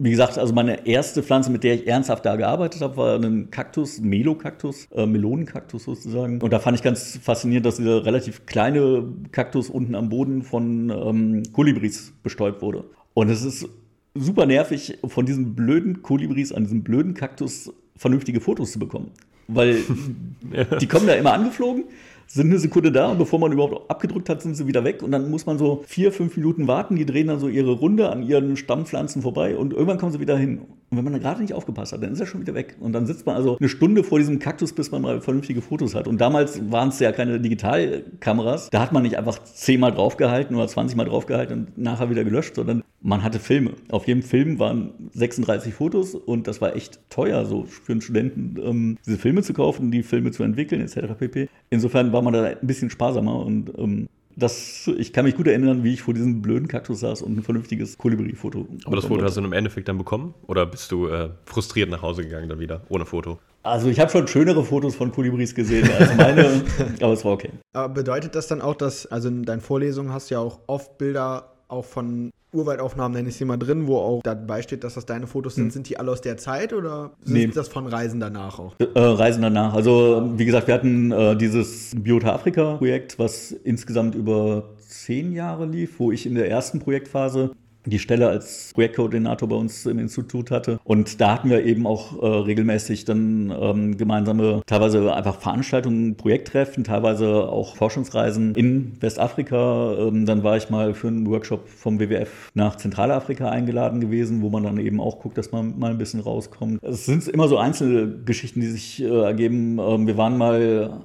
wie gesagt, also meine erste Pflanze, mit der ich ernsthaft da gearbeitet habe, war ein Kaktus, Melokaktus, äh, Melonenkaktus sozusagen. Und da fand ich ganz faszinierend, dass dieser relativ kleine Kaktus unten am Boden von ähm, Kolibris bestäubt wurde. Und es ist super nervig, von diesen blöden Kolibris an diesem blöden Kaktus vernünftige Fotos zu bekommen. Weil die kommen da immer angeflogen sind eine Sekunde da und bevor man überhaupt abgedrückt hat, sind sie wieder weg. Und dann muss man so vier, fünf Minuten warten. Die drehen dann so ihre Runde an ihren Stammpflanzen vorbei und irgendwann kommen sie wieder hin. Und wenn man dann gerade nicht aufgepasst hat, dann ist er schon wieder weg. Und dann sitzt man also eine Stunde vor diesem Kaktus, bis man mal vernünftige Fotos hat. Und damals waren es ja keine Digitalkameras. Da hat man nicht einfach zehnmal draufgehalten oder 20 Mal draufgehalten und nachher wieder gelöscht, sondern man hatte Filme. Auf jedem Film waren 36 Fotos und das war echt teuer, so für einen Studenten, ähm, diese Filme zu kaufen, die Filme zu entwickeln, etc. pp. Insofern war man da ein bisschen sparsamer und ähm, das, ich kann mich gut erinnern, wie ich vor diesem blöden Kaktus saß und ein vernünftiges Kolibri-Foto. Aber das Foto hast du im Endeffekt dann bekommen? Oder bist du äh, frustriert nach Hause gegangen dann wieder, ohne Foto? Also ich habe schon schönere Fotos von Kolibris gesehen als meine, aber es war okay. Aber bedeutet das dann auch, dass, also in deinen Vorlesungen hast du ja auch oft Bilder auch von Urwaldaufnahmen, nenne ich sie mal drin, wo auch dabei steht, dass das deine Fotos sind. Hm. Sind die alle aus der Zeit oder sind Nee. das von Reisen danach auch? Äh, Reisen danach. Also, wie gesagt, wir hatten äh, dieses Biota Afrika-Projekt, was insgesamt über zehn Jahre lief, wo ich in der ersten Projektphase die Stelle als Projektkoordinator bei uns im Institut hatte. Und da hatten wir eben auch äh, regelmäßig dann ähm, gemeinsame, teilweise einfach Veranstaltungen, Projekttreffen, teilweise auch Forschungsreisen in Westafrika. Ähm, dann war ich mal für einen Workshop vom WWF nach Zentralafrika eingeladen gewesen, wo man dann eben auch guckt, dass man mal ein bisschen rauskommt. Es sind immer so einzelne Geschichten, die sich äh, ergeben. Ähm, wir waren mal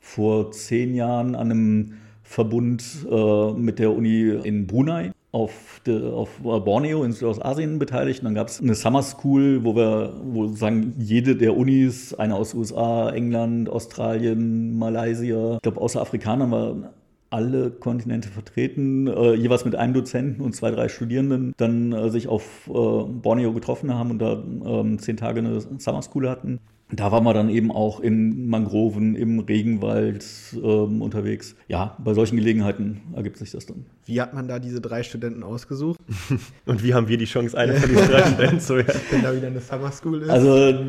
vor zehn Jahren an einem Verbund äh, mit der Uni in Brunei auf, de, auf Borneo in Südostasien beteiligt. Und dann gab es eine Summer School, wo wir, wo sozusagen jede der Unis, eine aus USA, England, Australien, Malaysia, ich glaube außer Afrikanern war alle Kontinente vertreten, äh, jeweils mit einem Dozenten und zwei, drei Studierenden, dann äh, sich auf äh, Borneo getroffen haben und da ähm, zehn Tage eine Summer School hatten. Da waren wir dann eben auch in Mangroven, im Regenwald ähm, unterwegs. Ja, bei solchen Gelegenheiten ergibt sich das dann. Wie hat man da diese drei Studenten ausgesucht, Und wie haben wir die Chance, einer von diesen drei Studenten zu werden? wenn da wieder eine Summer School ist? Also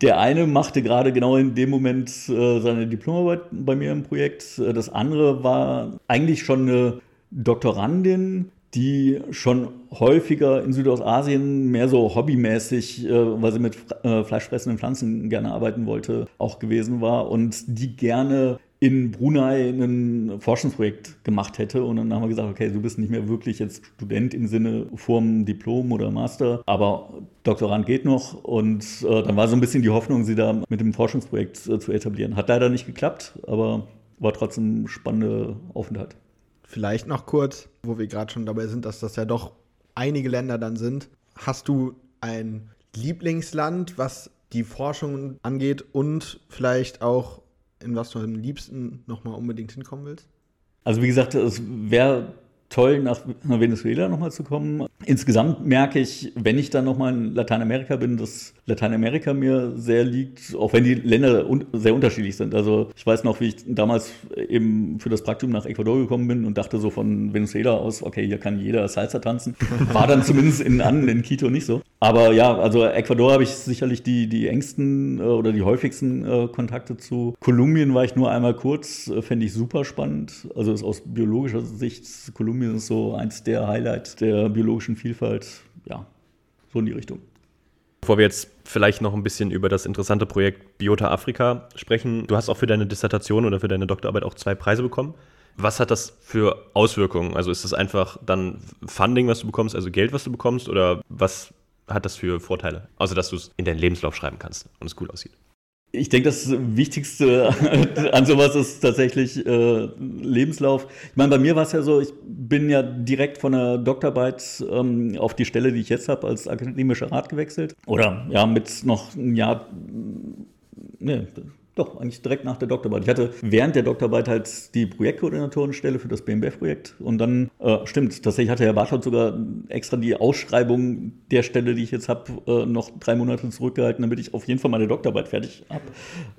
der eine machte gerade genau in dem Moment äh, seine Diplomarbeit bei mir im Projekt. Äh, Das andere war eigentlich schon eine Doktorandin, die schon häufiger in Südostasien mehr so hobbymäßig, äh, weil sie mit äh, fleischfressenden Pflanzen gerne arbeiten wollte, auch gewesen war und die gerne in Brunei ein Forschungsprojekt gemacht hätte. Und dann haben wir gesagt, okay, du bist nicht mehr wirklich jetzt Student im Sinne vorm Diplom oder Master, aber Doktorand geht noch. Und äh, dann war so ein bisschen die Hoffnung, sie da mit dem Forschungsprojekt äh, zu etablieren. Hat leider nicht geklappt, aber war trotzdem ein spannender Aufenthalt. Vielleicht noch kurz, wo wir gerade schon dabei sind, dass das ja doch einige Länder dann sind. Hast du ein Lieblingsland, was die Forschung angeht und vielleicht auch, in was du am liebsten nochmal unbedingt hinkommen willst? Also wie gesagt, es wäre toll, nach Venezuela nochmal zu kommen. Insgesamt merke ich, wenn ich dann nochmal in Lateinamerika bin, dass Lateinamerika mir sehr liegt, auch wenn die Länder un sehr unterschiedlich sind. Also ich weiß noch, wie ich damals eben für das Praktikum nach Ecuador gekommen bin und dachte so von Venezuela aus, okay, hier kann jeder Salsa tanzen. War dann zumindest in an in Quito nicht so. Aber ja, also Ecuador habe ich sicherlich die, die engsten äh, oder die häufigsten äh, Kontakte zu. Kolumbien war ich nur einmal kurz, äh, fände ich super spannend. Also ist aus biologischer Sicht, Kolumbien ist so eins der Highlights der biologischen Vielfalt. Ja, so in die Richtung. Bevor wir jetzt vielleicht noch ein bisschen über das interessante Projekt Biota Afrika sprechen, du hast auch für deine Dissertation oder für deine Doktorarbeit auch zwei Preise bekommen. Was hat das für Auswirkungen? Also ist das einfach dann Funding, was du bekommst, also Geld, was du bekommst, oder was hat das für Vorteile? Außer dass du es in deinen Lebenslauf schreiben kannst und es cool aussieht. Ich denke, das Wichtigste an sowas ist tatsächlich äh, Lebenslauf. Ich meine, bei mir war es ja so, ich bin ja direkt von der Doktorarbeit ähm, auf die Stelle, die ich jetzt habe, als akademischer Rat gewechselt. Oder ja, mit noch ein Jahr, ne, doch, eigentlich direkt nach der Doktorarbeit. Ich hatte während der Doktorarbeit halt die Projektkoordinatorenstelle für das BMBF-Projekt und dann, äh, stimmt, tatsächlich hatte Herr Barthold sogar extra die Ausschreibung der Stelle, die ich jetzt habe, äh, noch drei Monate zurückgehalten, damit ich auf jeden Fall meine Doktorarbeit fertig habe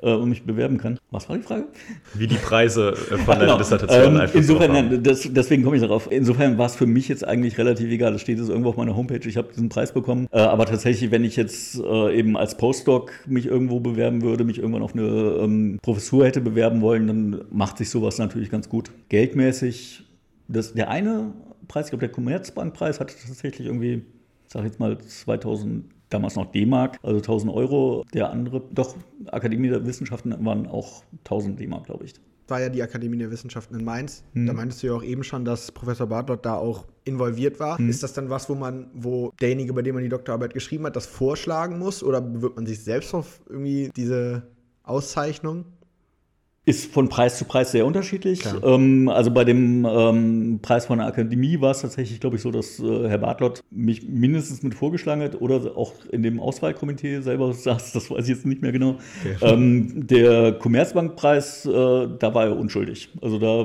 äh, und mich bewerben kann. Was war die Frage? Wie die Preise äh, von deiner Genau. Dissertation Ähm, Einfluss insofern, nein, das, deswegen komme ich darauf. Insofern war es für mich jetzt eigentlich relativ egal. Das steht jetzt irgendwo auf meiner Homepage. Ich habe diesen Preis bekommen. Äh, aber tatsächlich, wenn ich jetzt äh, eben als Postdoc mich irgendwo bewerben würde, mich irgendwann auf eine ähm, Professur hätte bewerben wollen, dann macht sich sowas natürlich ganz gut. Geldmäßig, das, der eine Preis, ich glaube, der Commerzbankpreis hatte tatsächlich irgendwie, ich sage jetzt mal 2000 damals noch D-Mark, also 1000 Euro. Der andere, doch, Akademie der Wissenschaften waren auch 1000 D-Mark, glaube ich. war ja die Akademie der Wissenschaften in Mainz. Hm. Da meintest du ja auch eben schon, dass Professor Bartlott da auch involviert war. Hm. Ist das dann was, wo man, wo derjenige, bei dem man die Doktorarbeit geschrieben hat, das vorschlagen muss? Oder bewirbt man sich selbst auf irgendwie diese Auszeichnung? Ist von Preis zu Preis sehr unterschiedlich. Ähm, also bei dem ähm, Preis von der Akademie war es tatsächlich, glaube ich, so, dass äh, Herr Bartlott mich mindestens mit vorgeschlagen hat oder auch in dem Auswahlkomitee selber saß, das weiß ich jetzt nicht mehr genau. Ähm, der Commerzbankpreis, äh, da war er unschuldig. Also da,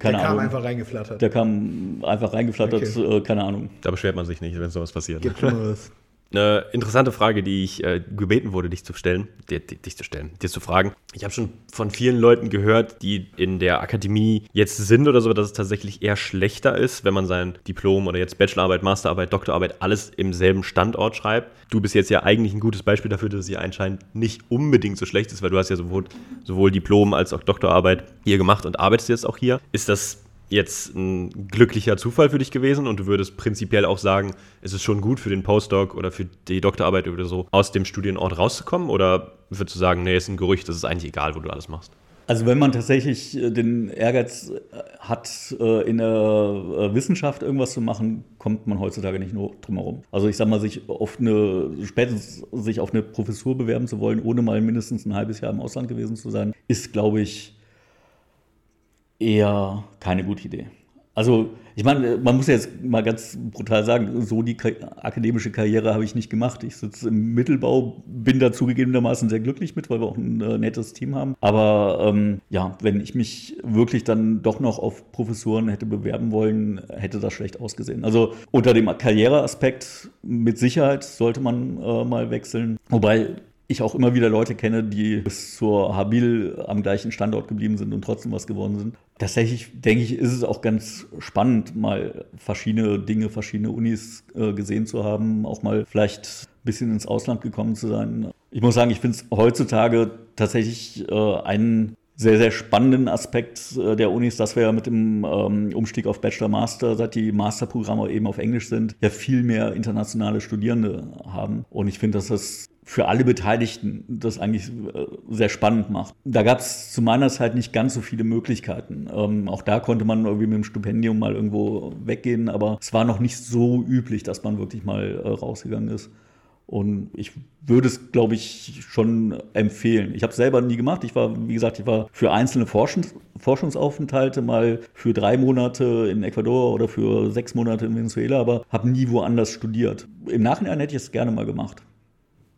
keine Der kam Ahnung. einfach reingeflattert. der kam einfach reingeflattert, Okay. äh, keine Ahnung. Da beschwert man sich nicht, wenn sowas passiert. Gibt Schlimmeres. Eine interessante Frage, die ich äh, gebeten wurde, dich zu stellen, dir, dich zu stellen, dir zu fragen. Ich habe schon von vielen Leuten gehört, die in der Akademie jetzt sind oder so, dass es tatsächlich eher schlechter ist, wenn man sein Diplom oder jetzt Bachelorarbeit, Masterarbeit, Doktorarbeit alles im selben Standort schreibt. Du bist jetzt ja eigentlich ein gutes Beispiel dafür, dass es ja anscheinend nicht unbedingt so schlecht ist, weil du hast ja sowohl, sowohl Diplom als auch Doktorarbeit hier gemacht und arbeitest jetzt auch hier. Ist das jetzt ein glücklicher Zufall für dich gewesen und du würdest prinzipiell auch sagen, ist es schon gut für den Postdoc oder für die Doktorarbeit oder so, aus dem Studienort rauszukommen? Oder würdest du sagen, nee, ist ein Gerücht, das ist eigentlich egal, wo du alles machst? Also wenn man tatsächlich äh, den Ehrgeiz äh, hat, äh, in der Wissenschaft irgendwas zu machen, kommt man heutzutage nicht nur drum herum. Also ich sag mal, sich auf eine, spätestens sich auf eine Professur bewerben zu wollen, ohne mal mindestens ein halbes Jahr im Ausland gewesen zu sein, ist, glaube ich, eher keine gute Idee. Also, ich meine, man muss jetzt mal ganz brutal sagen, so die akademische Karriere habe ich nicht gemacht. Ich sitze im Mittelbau, bin da zugegebenermaßen sehr glücklich mit, weil wir auch ein äh, nettes Team haben. Aber ähm, ja, wenn ich mich wirklich dann doch noch auf Professuren hätte bewerben wollen, hätte das schlecht ausgesehen. Also unter dem Karriereaspekt mit Sicherheit sollte man äh, mal wechseln. Wobei ich auch immer wieder Leute kenne, die bis zur Habil am gleichen Standort geblieben sind und trotzdem was geworden sind. Tatsächlich denke ich, ist es auch ganz spannend, mal verschiedene Dinge, verschiedene Unis äh, gesehen zu haben, auch mal vielleicht ein bisschen ins Ausland gekommen zu sein. Ich muss sagen, ich finde es heutzutage tatsächlich äh, einen sehr, sehr spannenden Aspekt äh, der Unis, dass wir ja mit dem ähm, Umstieg auf Bachelor-Master, seit die Masterprogramme eben auf Englisch sind, ja viel mehr internationale Studierende haben. Und ich finde, dass das für alle Beteiligten das eigentlich äh, sehr spannend macht. Da gab es zu meiner Zeit nicht ganz so viele Möglichkeiten. Ähm, auch da konnte man irgendwie mit dem Stipendium mal irgendwo weggehen, aber es war noch nicht so üblich, dass man wirklich mal äh, rausgegangen ist. Und ich würde es, glaube ich, schon empfehlen. Ich habe es selber nie gemacht. Ich war, wie gesagt, ich war für einzelne Forschungs Forschungsaufenthalte mal für drei Monate in Ecuador oder für sechs Monate in Venezuela, aber habe nie woanders studiert. Im Nachhinein hätte ich es gerne mal gemacht.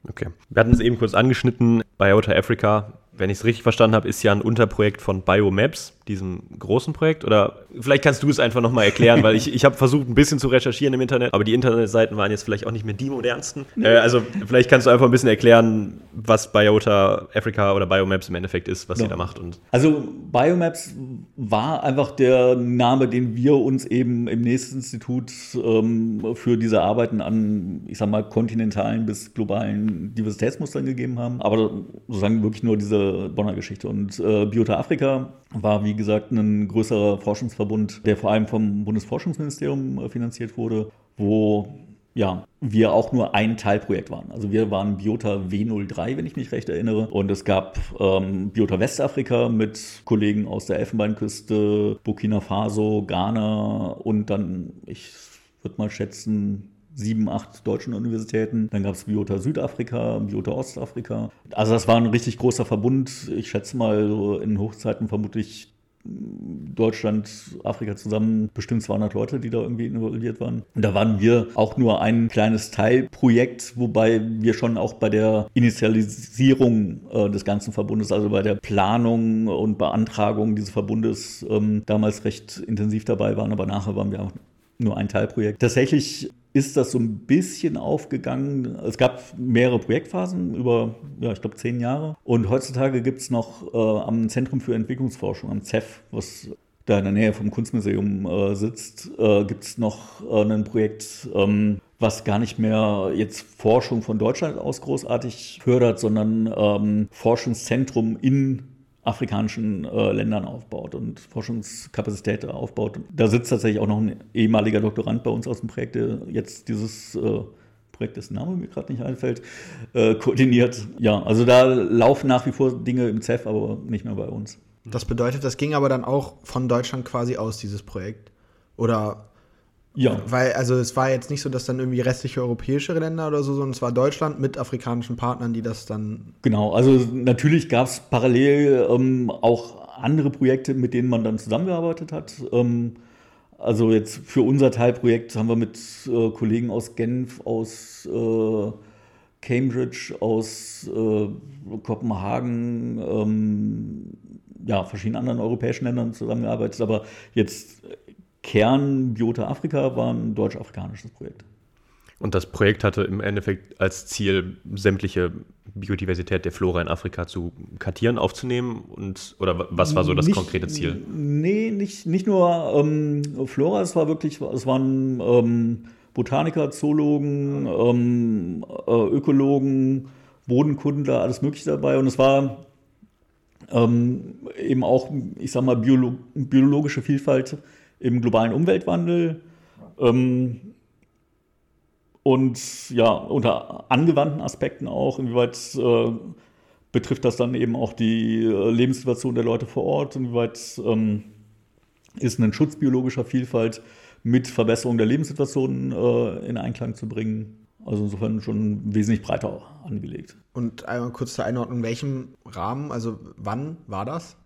Okay. Wir hatten es eben kurz angeschnitten. Biota Africa, wenn ich es richtig verstanden habe, ist ja ein Unterprojekt von Biomaps diesem großen Projekt? Oder vielleicht kannst du es einfach nochmal erklären, weil ich, ich habe versucht, ein bisschen zu recherchieren im Internet, aber die Internetseiten waren jetzt vielleicht auch nicht mehr die modernsten. Äh, also vielleicht kannst du einfach ein bisschen erklären, was Biota Africa oder Biomaps im Endeffekt ist, was ja. ihr da macht. Und also Biomaps war einfach der Name, den wir uns eben im nächsten Institut ähm, für diese Arbeiten an, ich sag mal, kontinentalen bis globalen Diversitätsmustern gegeben haben. Aber sozusagen wirklich nur diese Bonner Geschichte. Und äh, Biota Africa war, wie gesagt, ein größerer Forschungsverbund, der vor allem vom Bundesforschungsministerium äh, finanziert wurde, wo ja, wir auch nur ein Teilprojekt waren. Also wir waren Biota W03, wenn ich mich recht erinnere. Und es gab ähm, Biota Westafrika mit Kollegen aus der Elfenbeinküste, Burkina Faso, Ghana und dann, ich würde mal schätzen, sieben, acht deutschen Universitäten. Dann gab es Biota Südafrika, Biota Ostafrika. Also das war ein richtig großer Verbund. Ich schätze mal so in Hochzeiten vermutlich Deutschland, Afrika zusammen bestimmt 200 Leute, die da irgendwie involviert waren. Und da waren wir auch nur ein kleines Teilprojekt, wobei wir schon auch bei der Initialisierung äh, des ganzen Verbundes, also bei der Planung und Beantragung dieses Verbundes ähm, damals recht intensiv dabei waren, aber nachher waren wir auch nur ein Teilprojekt. Tatsächlich ist das so ein bisschen aufgegangen. Es gab mehrere Projektphasen über, ja, ich glaube, zehn Jahre. Und heutzutage gibt es noch äh, am Zentrum für Entwicklungsforschung, am CEF, was da in der Nähe vom Kunstmuseum äh, sitzt, äh, gibt es noch äh, ein Projekt, ähm, was gar nicht mehr jetzt Forschung von Deutschland aus großartig fördert, sondern ähm, Forschungszentrum in afrikanischen äh, Ländern aufbaut und Forschungskapazität aufbaut. Da sitzt tatsächlich auch noch ein ehemaliger Doktorand bei uns aus dem Projekt, der jetzt dieses äh, Projekt, dessen Name mir gerade nicht einfällt, äh, koordiniert. Ja, also da laufen nach wie vor Dinge im CEF, aber nicht mehr bei uns. Das bedeutet, das ging aber dann auch von Deutschland quasi aus, dieses Projekt? Oder ja. Weil, also es war jetzt nicht so, dass dann irgendwie restliche europäische Länder oder so, sondern es war Deutschland mit afrikanischen Partnern, die das dann. Genau, also natürlich gab es parallel ähm, auch andere Projekte, mit denen man dann zusammengearbeitet hat. Ähm, also jetzt für unser Teilprojekt haben wir mit äh, Kollegen aus Genf, aus äh, Cambridge, aus äh, Kopenhagen, ähm, ja, verschiedenen anderen europäischen Ländern zusammengearbeitet. Aber jetzt Kern Biota Afrika war ein deutsch-afrikanisches Projekt. Und das Projekt hatte im Endeffekt als Ziel, sämtliche Biodiversität der Flora in Afrika zu kartieren, aufzunehmen? Und, oder was war so das nicht, konkrete Ziel? Nee, nicht, nicht nur ähm, Flora, es war wirklich, es waren ähm, Botaniker, Zoologen, ähm, äh, Ökologen, Bodenkundler, alles Mögliche dabei. Und es war ähm, eben auch, ich sag mal, Biolo biologische Vielfalt im globalen Umweltwandel. Ähm, und ja, unter angewandten Aspekten auch, inwieweit äh, betrifft das dann eben auch die äh, Lebenssituation der Leute vor Ort, inwieweit ähm, ist ein Schutz biologischer Vielfalt mit Verbesserung der Lebenssituation äh, in Einklang zu bringen. Also insofern schon wesentlich breiter angelegt. Und einmal kurz zur Einordnung, in welchem Rahmen, also wann war das?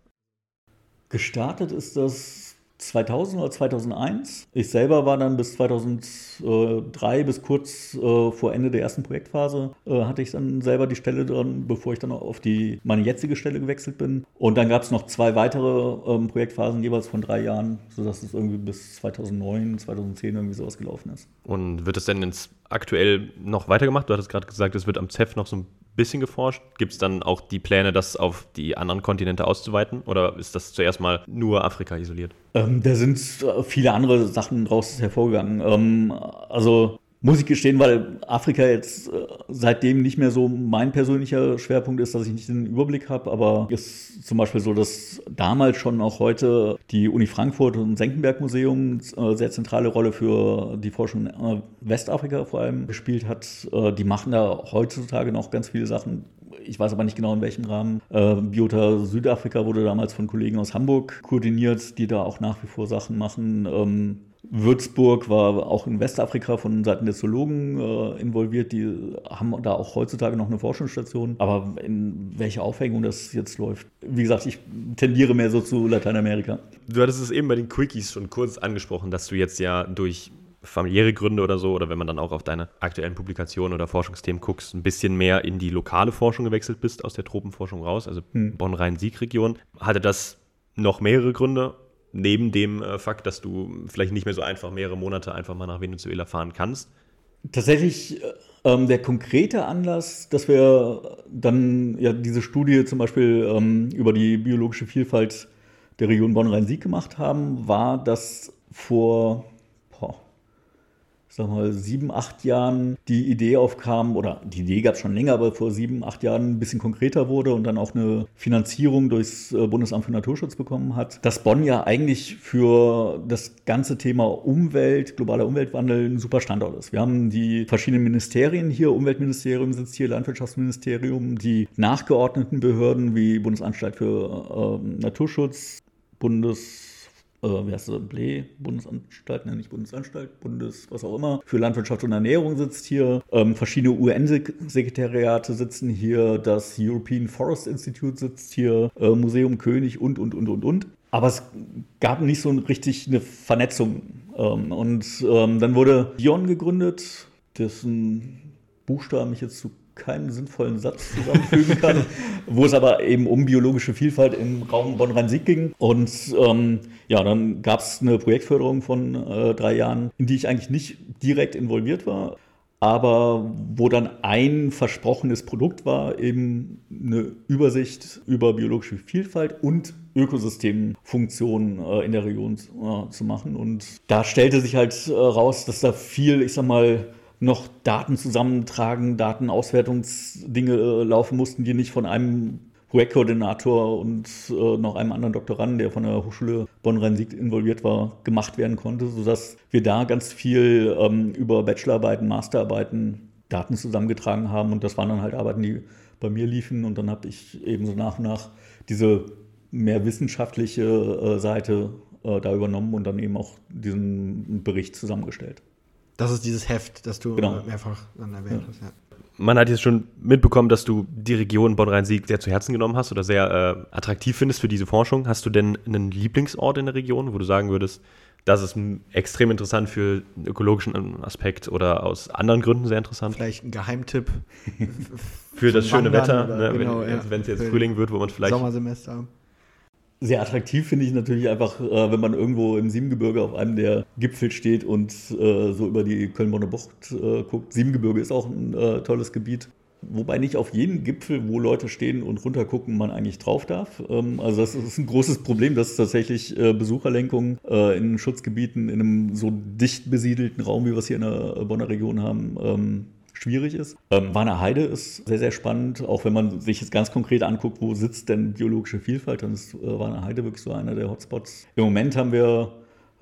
Gestartet ist das 2000 oder 2001. Ich selber war dann bis 2003, bis kurz äh, vor Ende der ersten Projektphase, äh, hatte ich dann selber die Stelle dran, bevor ich dann auf die, meine jetzige Stelle gewechselt bin. Und dann gab es noch zwei weitere ähm, Projektphasen, jeweils von drei Jahren, sodass es irgendwie bis 2009, 2010 irgendwie sowas gelaufen ist. Und wird es denn jetzt aktuell noch weitergemacht? Du hattest gerade gesagt, es wird am CEF noch so ein bisschen geforscht. Gibt es dann auch die Pläne, das auf die anderen Kontinente auszuweiten? Oder ist das zuerst mal nur Afrika isoliert? Ähm, da sind äh, viele andere Sachen daraus hervorgegangen. Ähm, also muss ich gestehen, weil Afrika jetzt äh, seitdem nicht mehr so mein persönlicher Schwerpunkt ist, dass ich nicht den Überblick habe. Aber es ist zum Beispiel so, dass damals schon auch heute die Uni Frankfurt und Senckenberg Museum äh, sehr zentrale Rolle für die Forschung in äh, Westafrika vor allem gespielt hat. Die machen da heutzutage noch ganz viele Sachen, ich weiß aber nicht genau in welchem Rahmen. Biota Südafrika wurde damals von Kollegen aus Hamburg koordiniert, die da auch nach wie vor Sachen machen. Würzburg war auch in Westafrika von Seiten der Zoologen äh, involviert. Die haben da auch heutzutage noch eine Forschungsstation. Aber in welche Aufhängung das jetzt läuft, wie gesagt, ich tendiere mehr so zu Lateinamerika. Du hattest es eben bei den Quickies schon kurz angesprochen, dass du jetzt ja durch familiäre Gründe oder so, oder wenn man dann auch auf deine aktuellen Publikationen oder Forschungsthemen guckst, ein bisschen mehr in die lokale Forschung gewechselt bist, aus der Tropenforschung raus, also hm. Bonn-Rhein-Sieg-Region. Hatte das noch mehrere Gründe neben dem äh, Fakt, dass du vielleicht nicht mehr so einfach mehrere Monate einfach mal nach Venezuela fahren kannst? Tatsächlich äh, ähm, der konkrete Anlass, dass wir dann ja diese Studie zum Beispiel ähm, über die biologische Vielfalt der Region Bonn-Rhein-Sieg gemacht haben, war, dass vor sag mal, sieben, acht Jahren die Idee aufkam, oder die Idee gab es schon länger, aber vor sieben, acht Jahren ein bisschen konkreter wurde und dann auch eine Finanzierung durchs äh, Bundesamt für Naturschutz bekommen hat, dass Bonn ja eigentlich für das ganze Thema Umwelt, globaler Umweltwandel ein super Standort ist. Wir haben die verschiedenen Ministerien hier, Umweltministerium sitzt hier, Landwirtschaftsministerium, die nachgeordneten Behörden wie Bundesanstalt für äh, Naturschutz, Bundes äh, wie heißt das, BLE, Bundesanstalt, ne, nicht Bundesanstalt, Bundes, was auch immer, für Landwirtschaft und Ernährung sitzt hier. Ähm, verschiedene UN-Sekretariate sitzen hier, das European Forest Institute sitzt hier, äh, Museum König und, und, und, und, und. Aber es gab nicht so richtig eine Vernetzung. Ähm, und ähm, dann wurde Dion gegründet, dessen Buchstaben ich jetzt zu keinen sinnvollen Satz zusammenfügen kann, wo es aber eben um biologische Vielfalt im Raum Bonn-Rhein-Sieg ging. Und ähm, ja, dann gab es eine Projektförderung von äh, drei Jahren, in die ich eigentlich nicht direkt involviert war, aber wo dann ein versprochenes Produkt war, eben eine Übersicht über biologische Vielfalt und Ökosystemfunktionen äh, in der Region äh, zu machen. Und da stellte sich halt äh, raus, dass da viel, ich sag mal, noch Daten zusammentragen, Datenauswertungsdinge äh, laufen mussten, die nicht von einem Projektkoordinator und äh, noch einem anderen Doktoranden, der von der Hochschule Bonn-Rhein-Sieg involviert war, gemacht werden konnte, sodass wir da ganz viel ähm, über Bachelorarbeiten, Masterarbeiten Daten zusammengetragen haben und das waren dann halt Arbeiten, die bei mir liefen und dann habe ich eben so nach und nach diese mehr wissenschaftliche äh, Seite äh, da übernommen und dann eben auch diesen Bericht zusammengestellt. Das ist dieses Heft, das du genau. mehrfach dann erwähnt hast. Ja. Man hat jetzt schon mitbekommen, dass du die Region Bonn-Rhein-Sieg sehr zu Herzen genommen hast oder sehr äh, attraktiv findest für diese Forschung. Hast du denn einen Lieblingsort in der Region, wo du sagen würdest, das ist extrem interessant für einen ökologischen Aspekt oder aus anderen Gründen sehr interessant? Vielleicht ein Geheimtipp. für das schöne Wetter, ne, genau, wenn es ja. jetzt Frühling wird, wo man vielleicht. Sommersemester. Sehr attraktiv finde ich natürlich einfach, äh, wenn man irgendwo im Siebengebirge auf einem der Gipfel steht und äh, so über die Köln-Bonner Bucht äh, guckt. Siebengebirge ist auch ein äh, tolles Gebiet. Wobei nicht auf jedem Gipfel, wo Leute stehen und runtergucken, man eigentlich drauf darf. Ähm, also das ist ein großes Problem, dass tatsächlich äh, Besucherlenkung äh, in Schutzgebieten in einem so dicht besiedelten Raum, wie wir es hier in der Bonner Region haben, ähm, schwierig ist. Ähm, Warner Heide ist sehr, sehr spannend, auch wenn man sich jetzt ganz konkret anguckt, wo sitzt denn biologische Vielfalt, dann ist äh, Warner Heide wirklich so einer der Hotspots. Im Moment haben wir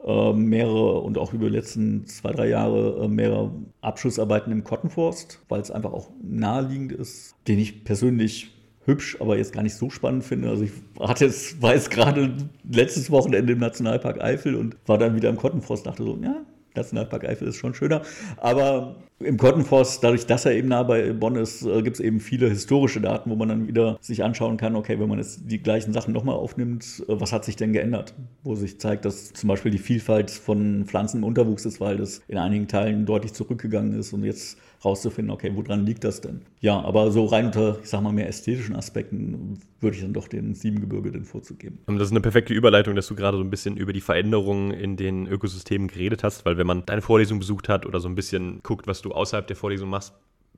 äh, mehrere und auch über die letzten zwei, drei Jahre äh, mehrere Abschlussarbeiten im Kottenforst, weil es einfach auch naheliegend ist, den ich persönlich hübsch, aber jetzt gar nicht so spannend finde. Also ich hatte es, war jetzt gerade letztes Wochenende im Nationalpark Eifel und war dann wieder im Kottenforst, dachte so, ja, Nationalpark Eifel ist schon schöner. Aber im Kottenforst, dadurch, dass er eben nah bei Bonn ist, äh, gibt es eben viele historische Daten, wo man dann wieder sich anschauen kann, okay, wenn man jetzt die gleichen Sachen nochmal aufnimmt, äh, was hat sich denn geändert? Wo sich zeigt, dass zum Beispiel die Vielfalt von Pflanzen im Unterwuchs des Waldes in einigen Teilen deutlich zurückgegangen ist und jetzt rauszufinden, okay, woran liegt das denn? Ja, aber so rein unter, ich sag mal, mehr ästhetischen Aspekten würde ich dann doch den Siebengebirge den Vorzug geben. Das ist eine perfekte Überleitung, dass du gerade so ein bisschen über die Veränderungen in den Ökosystemen geredet hast, weil wenn man deine Vorlesung besucht hat oder so ein bisschen guckt, was du außerhalb der Vorlesung machst,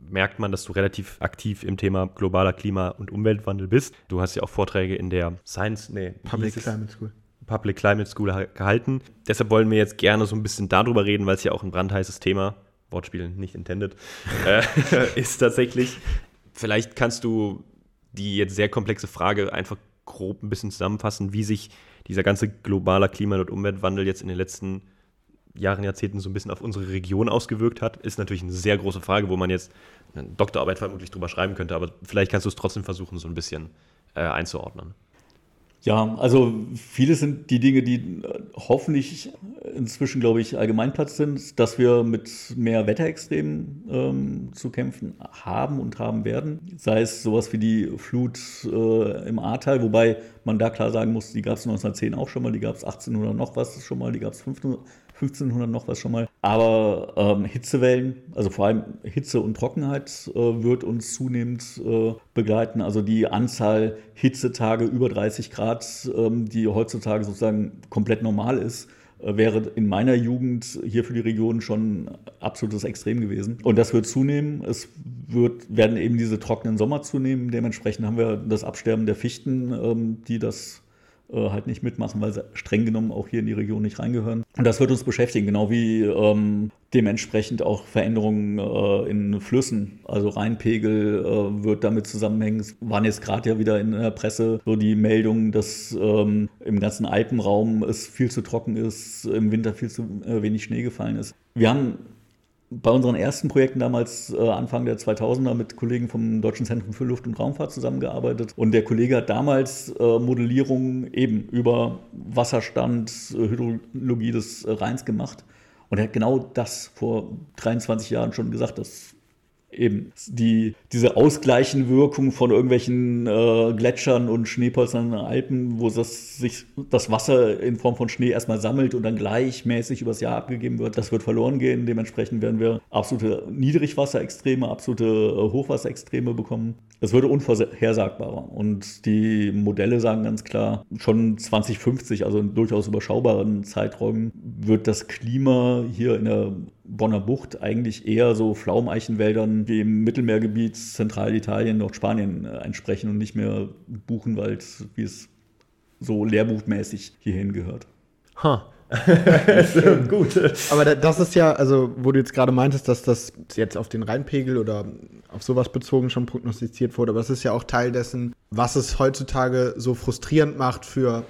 merkt man, dass du relativ aktiv im Thema globaler Klima- und Umweltwandel bist. Du hast ja auch Vorträge in der Science, nee, Public Climate School. Public Climate School gehalten. Deshalb wollen wir jetzt gerne so ein bisschen darüber reden, weil es ja auch ein brandheißes Thema Wortspiel nicht intended, äh, ist tatsächlich, vielleicht kannst du die jetzt sehr komplexe Frage einfach grob ein bisschen zusammenfassen, wie sich dieser ganze globale Klima- und Umweltwandel jetzt in den letzten Jahren, Jahrzehnten so ein bisschen auf unsere Region ausgewirkt hat, ist natürlich eine sehr große Frage, wo man jetzt eine Doktorarbeit vermutlich drüber schreiben könnte, aber vielleicht kannst du es trotzdem versuchen, so ein bisschen äh, einzuordnen. Ja, also viele sind die Dinge, die hoffentlich inzwischen, glaube ich, Allgemeinplatz sind, dass wir mit mehr Wetterextremen ähm, zu kämpfen haben und haben werden. Sei es sowas wie die Flut äh, im Ahrtal, wobei man da klar sagen muss, die gab es 1910 auch schon mal, die gab es 1800 noch was schon mal, die gab es 1500 noch was schon mal. Aber ähm, Hitzewellen, also vor allem Hitze und Trockenheit, äh, wird uns zunehmend äh, begleiten. Also die Anzahl Hitzetage über 30 Grad, ähm, die heutzutage sozusagen komplett normal ist, äh, wäre in meiner Jugend hier für die Region schon absolutes Extrem gewesen. Und das wird zunehmen. Es wird, werden eben diese trockenen Sommer zunehmen. Dementsprechend haben wir das Absterben der Fichten, ähm, die das äh, halt nicht mitmachen, weil sie streng genommen auch hier in die Region nicht reingehören. Und das wird uns beschäftigen, genau wie ähm, dementsprechend auch Veränderungen äh, in Flüssen. Also Rheinpegel äh, wird damit zusammenhängen. Es waren jetzt gerade ja wieder in der Presse so die Meldungen, dass ähm, im ganzen Alpenraum es viel zu trocken ist, im Winter viel zu äh, wenig Schnee gefallen ist. Wir haben bei unseren ersten Projekten damals äh, Anfang der 2000er mit Kollegen vom Deutschen Zentrum für Luft- und Raumfahrt zusammengearbeitet. Und der Kollege hat damals äh, Modellierungen eben über Wasserstand, äh, Hydrologie des Rheins gemacht. Und er hat genau das vor 23 Jahren schon gesagt, dass eben die, diese Ausgleichenwirkung von irgendwelchen äh, Gletschern und Schneepolstern in den Alpen, wo das, sich das Wasser in Form von Schnee erstmal sammelt und dann gleichmäßig übers Jahr abgegeben wird, das wird verloren gehen. Dementsprechend werden wir absolute Niedrigwasserextreme, absolute äh, Hochwasserextreme bekommen. Das würde unvorhersagbarer. Und die Modelle sagen ganz klar, schon 2050, also in durchaus überschaubaren Zeiträumen, wird das Klima hier in der Bonner Bucht eigentlich eher so Pflaumeichenwäldern wie im Mittelmeergebiet, Zentralitalien, Nordspanien äh, entsprechen und nicht mehr Buchenwald, wie es so lehrbuchmäßig hierhin gehört. Ha. gut. Aber das ist ja, also wo du jetzt gerade meintest, dass das jetzt auf den Rheinpegel oder auf sowas bezogen schon prognostiziert wurde, aber das ist ja auch Teil dessen, was es heutzutage so frustrierend macht für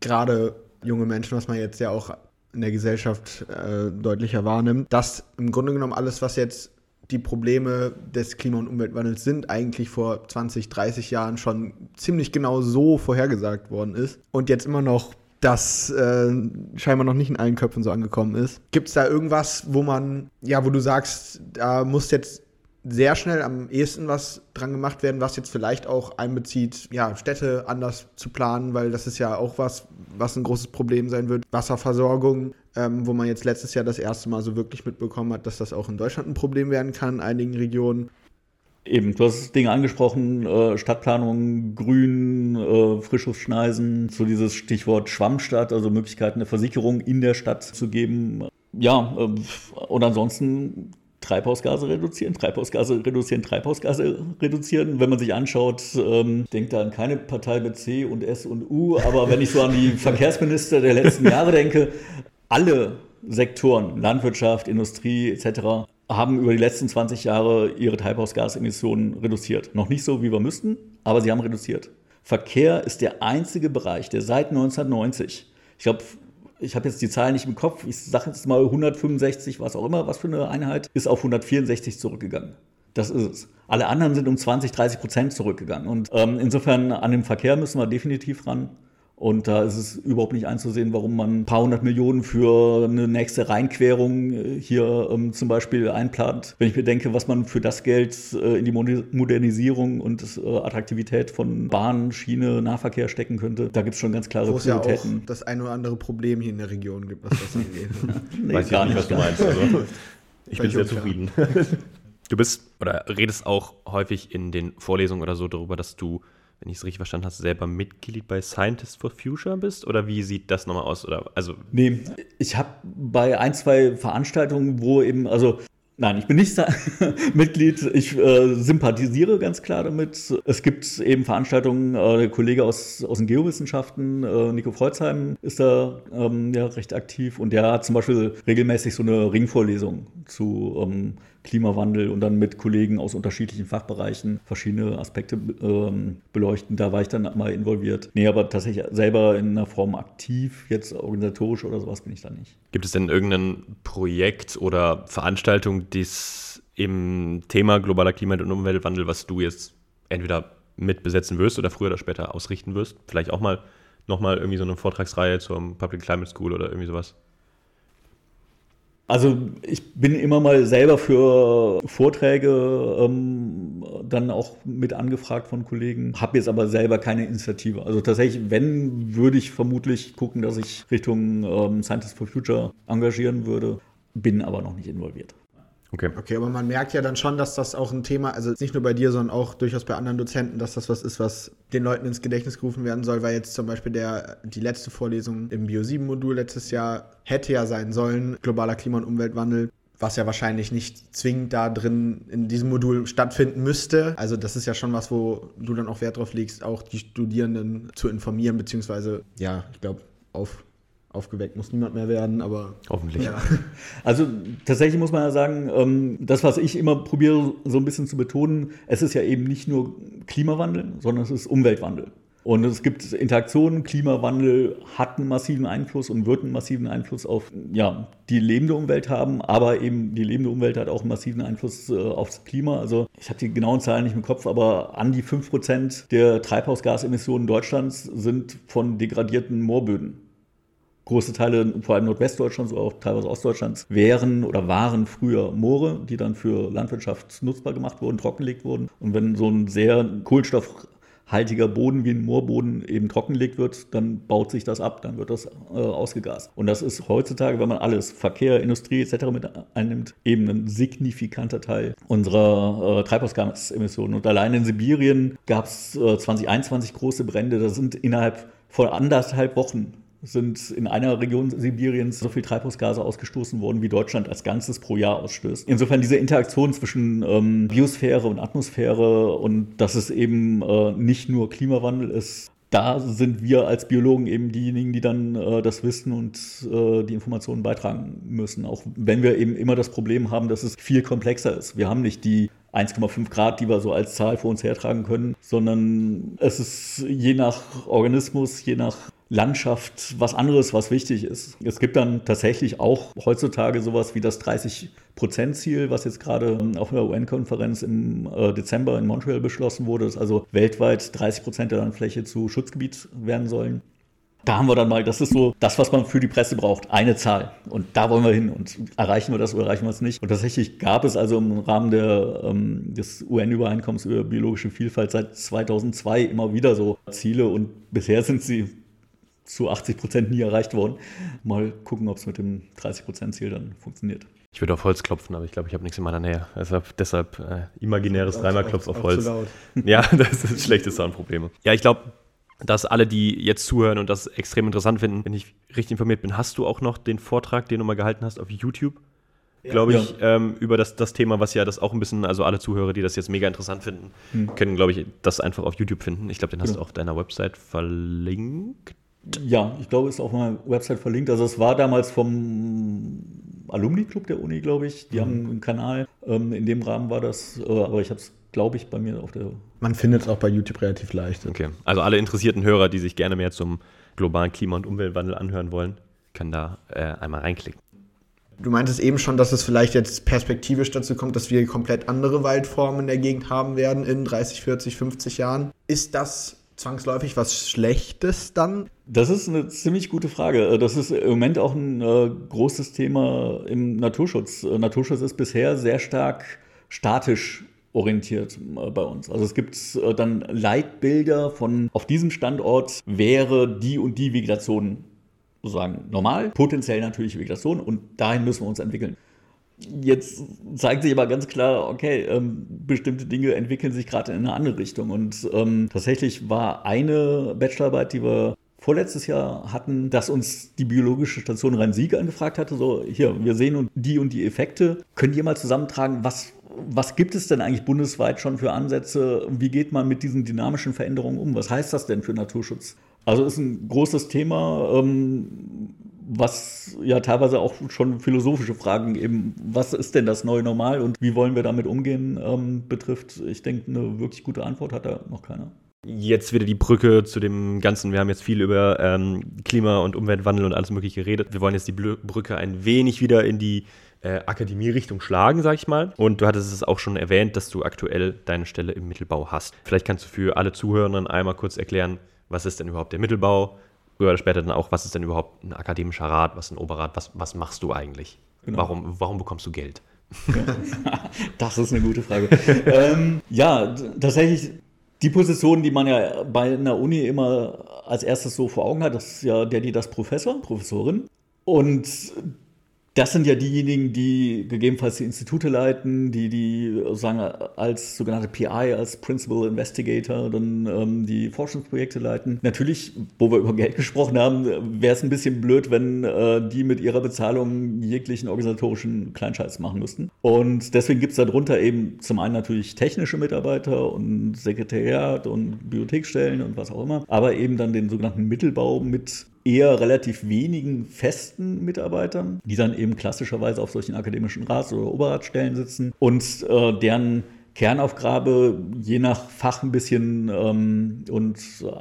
gerade junge Menschen, was man jetzt ja auch in der Gesellschaft äh, deutlicher wahrnimmt, dass im Grunde genommen alles, was jetzt die Probleme des Klima- und Umweltwandels sind, eigentlich vor 20, 30 Jahren schon ziemlich genau so vorhergesagt worden ist und jetzt immer noch das äh, scheinbar noch nicht in allen Köpfen so angekommen ist. Gibt es da irgendwas, wo man, ja, wo du sagst, da muss jetzt sehr schnell am ehesten was dran gemacht werden, was jetzt vielleicht auch einbezieht, ja, Städte anders zu planen, weil das ist ja auch was, was ein großes Problem sein wird. Wasserversorgung, ähm, wo man jetzt letztes Jahr das erste Mal so wirklich mitbekommen hat, dass das auch in Deutschland ein Problem werden kann in einigen Regionen. Eben, du hast Dinge angesprochen, äh, Stadtplanung, Grün, äh, Frischluftschneisen, so dieses Stichwort Schwammstadt, also Möglichkeiten der Versicherung in der Stadt zu geben. Ja, äh, und ansonsten Treibhausgase reduzieren, Treibhausgase reduzieren, Treibhausgase reduzieren. Wenn man sich anschaut, ähm, denkt da an keine Partei mit C und S und U, aber wenn ich so an die Verkehrsminister der letzten Jahre denke, alle Sektoren, Landwirtschaft, Industrie etc., haben über die letzten 20 Jahre ihre Treibhausgasemissionen reduziert. Noch nicht so, wie wir müssten, aber sie haben reduziert. Verkehr ist der einzige Bereich, der seit 1990, ich glaube, ich habe jetzt die Zahlen nicht im Kopf, ich sage jetzt mal 165, was auch immer, was für eine Einheit, ist auf 164 zurückgegangen. Das ist es. Alle anderen sind um 20, 30 Prozent zurückgegangen. Und ähm, insofern an dem Verkehr müssen wir definitiv ran. Und da ist es überhaupt nicht einzusehen, warum man ein paar hundert Millionen für eine nächste Rheinquerung äh, hier ähm, zum Beispiel einplant. Wenn ich mir denke, was man für das Geld äh, in die Modernisierung und äh, Attraktivität von Bahn, Schiene, Nahverkehr stecken könnte, da gibt es schon ganz klare Wo es ja auch das ein oder andere Problem hier in der Region gibt, was das angeht. nee, Weiß gar nicht, was du meinst. Also. Ich bin sehr zufrieden. Du bist oder redest auch häufig in den Vorlesungen oder so darüber, dass du wenn ich es richtig verstanden habe, selber Mitglied bei Scientists for Future bist? Oder wie sieht das nochmal aus? Oder, also nee, ich habe bei ein, zwei Veranstaltungen, wo eben, also Nein, ich bin nicht Mitglied. Ich äh, sympathisiere ganz klar damit. Es gibt eben Veranstaltungen, äh, der Kollege aus, aus den Geowissenschaften, äh, Nico Freuzheim, ist da ähm, ja, recht aktiv und der hat zum Beispiel regelmäßig so eine Ringvorlesung zu ähm, Klimawandel und dann mit Kollegen aus unterschiedlichen Fachbereichen verschiedene Aspekte ähm, beleuchten. Da war ich dann mal involviert. Nee, aber tatsächlich selber in einer Form aktiv, jetzt organisatorisch oder sowas bin ich da nicht. Gibt es denn irgendein Projekt oder Veranstaltung, das im Thema globaler Klima- und Umweltwandel, was du jetzt entweder mitbesetzen wirst oder früher oder später ausrichten wirst? Vielleicht auch mal nochmal irgendwie so eine Vortragsreihe zur Public Climate School oder irgendwie sowas? Also ich bin immer mal selber für Vorträge ähm, dann auch mit angefragt von Kollegen, habe jetzt aber selber keine Initiative. Also tatsächlich, wenn, würde ich vermutlich gucken, dass ich Richtung ähm, Scientists for Future engagieren würde, bin aber noch nicht involviert. Okay. Okay, aber man merkt ja dann schon, dass das auch ein Thema, also nicht nur bei dir, sondern auch durchaus bei anderen Dozenten, dass das was ist, was den Leuten ins Gedächtnis gerufen werden soll, weil jetzt zum Beispiel der, die letzte Vorlesung im Bio-7-Modul letztes Jahr hätte ja sein sollen, globaler Klima- und Umweltwandel was ja wahrscheinlich nicht zwingend da drin in diesem Modul stattfinden müsste. Also das ist ja schon was, wo du dann auch Wert drauf legst, auch die Studierenden zu informieren, beziehungsweise, ja, ich glaube, auf aufgeweckt muss niemand mehr werden, aber. Hoffentlich. Ja. Also tatsächlich muss man ja sagen, ähm, das, was ich immer probiere, so ein bisschen zu betonen, es ist ja eben nicht nur Klimawandel, sondern es ist Umweltwandel. Und es gibt Interaktionen, Klimawandel hat einen massiven Einfluss und wird einen massiven Einfluss auf ja, die lebende Umwelt haben, aber eben die lebende Umwelt hat auch einen massiven Einfluss äh, aufs Klima. Also ich habe die genauen Zahlen nicht im Kopf, aber an die 5% der Treibhausgasemissionen Deutschlands sind von degradierten Moorböden große Teile, vor allem Nordwestdeutschlands, auch teilweise Ostdeutschlands, wären oder waren früher Moore, die dann für Landwirtschaft nutzbar gemacht wurden, trockengelegt wurden. Und wenn so ein sehr kohlenstoffhaltiger Boden wie ein Moorboden eben trockengelegt wird, dann baut sich das ab, dann wird das äh, ausgegast. Und das ist heutzutage, wenn man alles, Verkehr, Industrie etc. mit einnimmt, eben ein signifikanter Teil unserer äh, Treibhausgasemissionen. Und allein in Sibirien gab es äh, 2021 große Brände, da sind innerhalb von anderthalb Wochen sind in einer Region Sibiriens so viel Treibhausgase ausgestoßen worden, wie Deutschland als Ganzes pro Jahr ausstößt. Insofern diese Interaktion zwischen ähm, Biosphäre und Atmosphäre und dass es eben äh, nicht nur Klimawandel ist, da sind wir als Biologen eben diejenigen, die dann äh, das Wissen und äh, die Informationen beitragen müssen. Auch wenn wir eben immer das Problem haben, dass es viel komplexer ist. Wir haben nicht die 1,5 Grad, die wir so als Zahl vor uns hertragen können, sondern es ist je nach Organismus, je nach Landschaft was anderes, was wichtig ist. Es gibt dann tatsächlich auch heutzutage sowas wie das 30-Prozent-Ziel, was jetzt gerade auf einer UN-Konferenz im äh, Dezember in Montreal beschlossen wurde, dass also weltweit 30 Prozent der Landfläche zu Schutzgebiet werden sollen. Da haben wir dann mal, das ist so das, was man für die Presse braucht, eine Zahl. Und da wollen wir hin. Und erreichen wir das oder erreichen wir es nicht? Und tatsächlich gab es also im Rahmen der, ähm, des UN-Übereinkommens über biologische Vielfalt seit 2002 immer wieder so Ziele. Und bisher sind sie zu 80 Prozent nie erreicht worden. Mal gucken, ob es mit dem 30 Prozent Ziel dann funktioniert. Ich würde auf Holz klopfen, aber ich glaube, ich habe nichts in meiner Nähe. Deshalb, deshalb äh, imaginäres dreimal Klopf auf Holz. Ja, das ist schlechte Soundprobleme. Ja, ich glaube, dass alle, die jetzt zuhören und das extrem interessant finden, wenn ich richtig informiert bin, hast du auch noch den Vortrag, den du mal gehalten hast auf YouTube? Ja. Glaube ich, ja. ähm, über das, das Thema, was ja das auch ein bisschen, also alle Zuhörer, die das jetzt mega interessant finden, hm. können, glaube ich, das einfach auf YouTube finden. Ich glaube, den hast ja. du auf deiner Website verlinkt. Ja, ich glaube, ist auf meiner Website verlinkt. Also es war damals vom Alumni-Club der Uni, glaube ich. Die mhm. haben einen Kanal. Ähm, in dem Rahmen war das, äh, aber ich habe es, glaube ich, bei mir auf der. Man findet es auch bei YouTube relativ leicht. Okay. Also alle interessierten Hörer, die sich gerne mehr zum globalen Klima- und Umweltwandel anhören wollen, können da äh, einmal reinklicken. Du meintest eben schon, dass es vielleicht jetzt perspektivisch dazu kommt, dass wir komplett andere Waldformen in der Gegend haben werden in 30, 40, 50 Jahren. Ist das zwangsläufig was Schlechtes dann? Das ist eine ziemlich gute Frage. Das ist im Moment auch ein äh, großes Thema im Naturschutz. Äh, Naturschutz ist bisher sehr stark statisch orientiert äh, bei uns. Also es gibt äh, dann Leitbilder von auf diesem Standort wäre die und die Vegetation sozusagen normal, potenziell natürlich Vegetation und dahin müssen wir uns entwickeln. Jetzt zeigt sich aber ganz klar, okay, ähm, bestimmte Dinge entwickeln sich gerade in eine andere Richtung. Und ähm, tatsächlich war eine Bachelorarbeit, die wir vorletztes Jahr hatten, dass uns die biologische Station Rhein-Sieg angefragt hatte, so hier, wir sehen die und die Effekte. Könnt ihr mal zusammentragen, was, was gibt es denn eigentlich bundesweit schon für Ansätze? Wie geht man mit diesen dynamischen Veränderungen um? Was heißt das denn für Naturschutz? Also ist ein großes Thema. Ähm, was ja teilweise auch schon philosophische Fragen eben, was ist denn das neue Normal und wie wollen wir damit umgehen, ähm, betrifft. Ich denke, eine wirklich gute Antwort hat da noch keiner. Jetzt wieder die Brücke zu dem Ganzen. Wir haben jetzt viel über ähm, Klima- und Umweltwandel und alles Mögliche geredet. Wir wollen jetzt die Brücke ein wenig wieder in die äh, Akademie-Richtung schlagen, sag ich mal. Und du hattest es auch schon erwähnt, dass du aktuell deine Stelle im Mittelbau hast. Vielleicht kannst du für alle Zuhörenden einmal kurz erklären, was ist denn überhaupt der Mittelbau? Früher oder später dann auch, was ist denn überhaupt ein akademischer Rat, was ein Oberrat, was, was machst du eigentlich? Genau. Warum, warum bekommst du Geld? das ist eine gute Frage. ähm, ja, tatsächlich, die Position, die man ja bei einer Uni immer als erstes so vor Augen hat, das ist ja der, die das Professor, Professorin. Und das sind ja diejenigen, die gegebenenfalls die Institute leiten, die die sagen als sogenannte PI, als Principal Investigator, dann ähm, die Forschungsprojekte leiten. Natürlich, wo wir über Geld gesprochen haben, wäre es ein bisschen blöd, wenn äh, die mit ihrer Bezahlung jeglichen organisatorischen Kleinscheiß machen müssten. Und deswegen gibt es darunter eben zum einen natürlich technische Mitarbeiter und Sekretariat und Bibliotheksstellen und was auch immer, aber eben dann den sogenannten Mittelbau mit eher relativ wenigen festen Mitarbeitern, die dann eben klassischerweise auf solchen akademischen Rats- oder Oberratsstellen sitzen und äh, deren Kernaufgabe je nach Fach ein bisschen ähm, und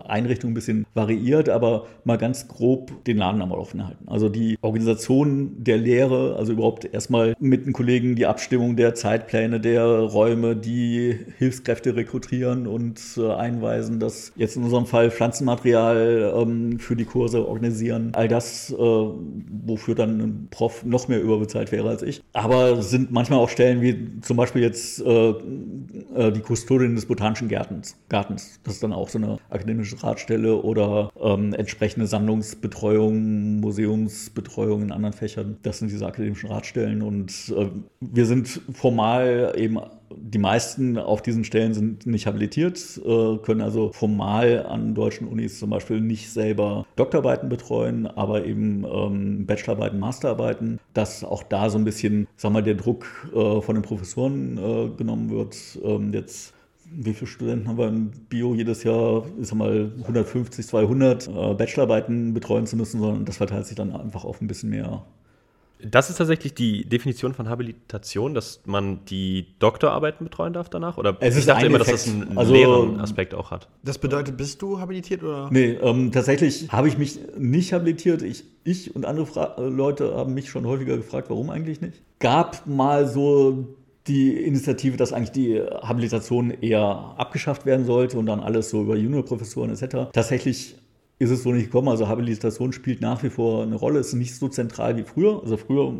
Einrichtung ein bisschen variiert, aber mal ganz grob den Laden am Laufen halten. Also die Organisation der Lehre, also überhaupt erstmal mit den Kollegen die Abstimmung der Zeitpläne der Räume, die Hilfskräfte rekrutieren und äh, einweisen, das jetzt in unserem Fall Pflanzenmaterial ähm, für die Kurse organisieren. All das, äh, wofür dann ein Prof noch mehr überbezahlt wäre als ich. Aber sind manchmal auch Stellen wie zum Beispiel jetzt äh, äh, die Kustodin des Botanischen Gartens, Gartens. Das ist dann auch so eine akademische Ratstelle oder ähm, entsprechende Sammlungsbetreuung, Museumsbetreuung in anderen Fächern. Das sind diese akademischen Ratstellen und äh, wir sind formal eben die meisten auf diesen Stellen sind nicht habilitiert, äh, können also formal an deutschen Unis zum Beispiel nicht selber Doktorarbeiten betreuen, aber eben ähm, Bachelorarbeiten, Masterarbeiten, dass auch da so ein bisschen, sag mal, der Druck äh, von den Professoren äh, genommen wird. Ähm, jetzt wie viele Studenten haben wir im Bio jedes Jahr, ich sag mal 150, 200 äh, Bachelorarbeiten betreuen zu müssen, sondern das verteilt sich dann einfach auf ein bisschen mehr das ist tatsächlich die Definition von Habilitation, dass man die Doktorarbeiten betreuen darf danach? Oder es ich dachte immer, dass das einen also, leeren Aspekt auch hat. Das bedeutet, bist du habilitiert oder? Nee, ähm, tatsächlich habe ich mich nicht habilitiert. Ich, ich und andere Fra Leute haben mich schon häufiger gefragt, warum eigentlich nicht. Gab mal so die Initiative, dass eigentlich die Habilitation eher abgeschafft werden sollte und dann alles so über Juniorprofessoren etc. Tatsächlich ist es so nicht gekommen. Also Habilitation spielt nach wie vor eine Rolle, ist nicht so zentral wie früher. Also früher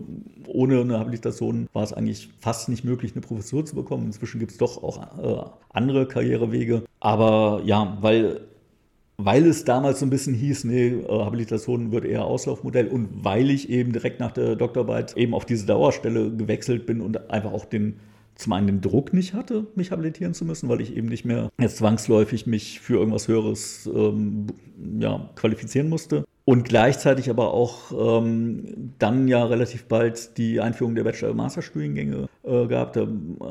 ohne eine Habilitation war es eigentlich fast nicht möglich, eine Professur zu bekommen. Inzwischen gibt es doch auch äh, andere Karrierewege. Aber ja, weil weil es damals so ein bisschen hieß, nee, äh, Habilitation wird eher Auslaufmodell und weil ich eben direkt nach der Doktorarbeit eben auf diese Dauerstelle gewechselt bin und einfach auch den zum einen den Druck nicht hatte, mich habilitieren zu müssen, weil ich eben nicht mehr jetzt zwangsläufig mich für irgendwas Höheres ähm, ja, qualifizieren musste. Und gleichzeitig aber auch ähm, dann ja relativ bald die Einführung der Bachelor- und Masterstudiengänge äh, gab. Da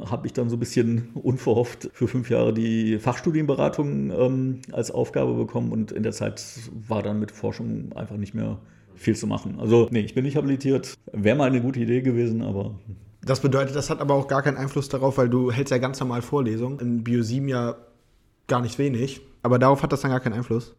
habe ich dann so ein bisschen unverhofft für fünf Jahre die Fachstudienberatung ähm, als Aufgabe bekommen und in der Zeit war dann mit Forschung einfach nicht mehr viel zu machen. Also nee, ich bin nicht habilitiert. Wäre mal eine gute Idee gewesen, aber das bedeutet, das hat aber auch gar keinen Einfluss darauf, weil du hältst ja ganz normal Vorlesungen. In Bio 7 ja gar nicht wenig. Aber darauf hat das dann gar keinen Einfluss.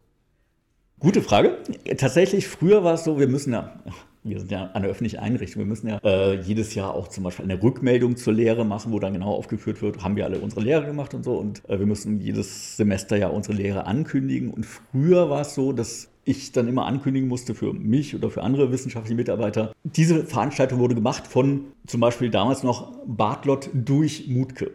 Gute Frage. Tatsächlich, früher war es so, wir müssen ja, wir sind ja eine öffentliche Einrichtung, wir müssen ja äh, jedes Jahr auch zum Beispiel eine Rückmeldung zur Lehre machen, wo dann genau aufgeführt wird, haben wir alle unsere Lehre gemacht und so. Und äh, wir müssen jedes Semester ja unsere Lehre ankündigen. Und früher war es so, dass ich dann immer ankündigen musste für mich oder für andere wissenschaftliche Mitarbeiter. Diese Veranstaltung wurde gemacht von zum Beispiel damals noch Bartlott durch Mutke,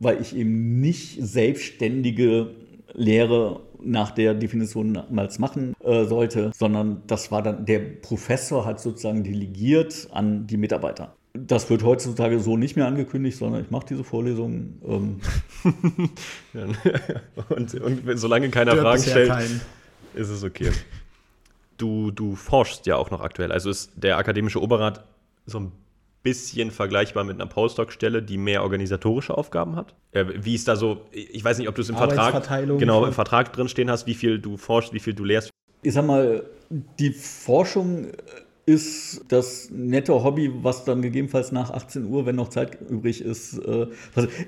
weil ich eben nicht selbstständige Lehre nach der Definition damals machen äh, sollte, sondern das war dann, der Professor hat sozusagen delegiert an die Mitarbeiter. Das wird heutzutage so nicht mehr angekündigt, sondern ich mache diese Vorlesung. Ähm. und, und, solange keiner Fragen stellt, keinen. Ist es okay. Du, du forschst ja auch noch aktuell. Also ist der akademische Oberrat so ein bisschen vergleichbar mit einer Postdoc-Stelle, die mehr organisatorische Aufgaben hat. Äh, wie ist da so, ich weiß nicht, ob du es im Vertrag, genau, im Vertrag drin stehen hast, wie viel du forschst, wie viel du lehrst. Ich sag mal, die Forschung ist das nette Hobby, was dann gegebenenfalls nach 18 Uhr, wenn noch Zeit übrig ist, äh,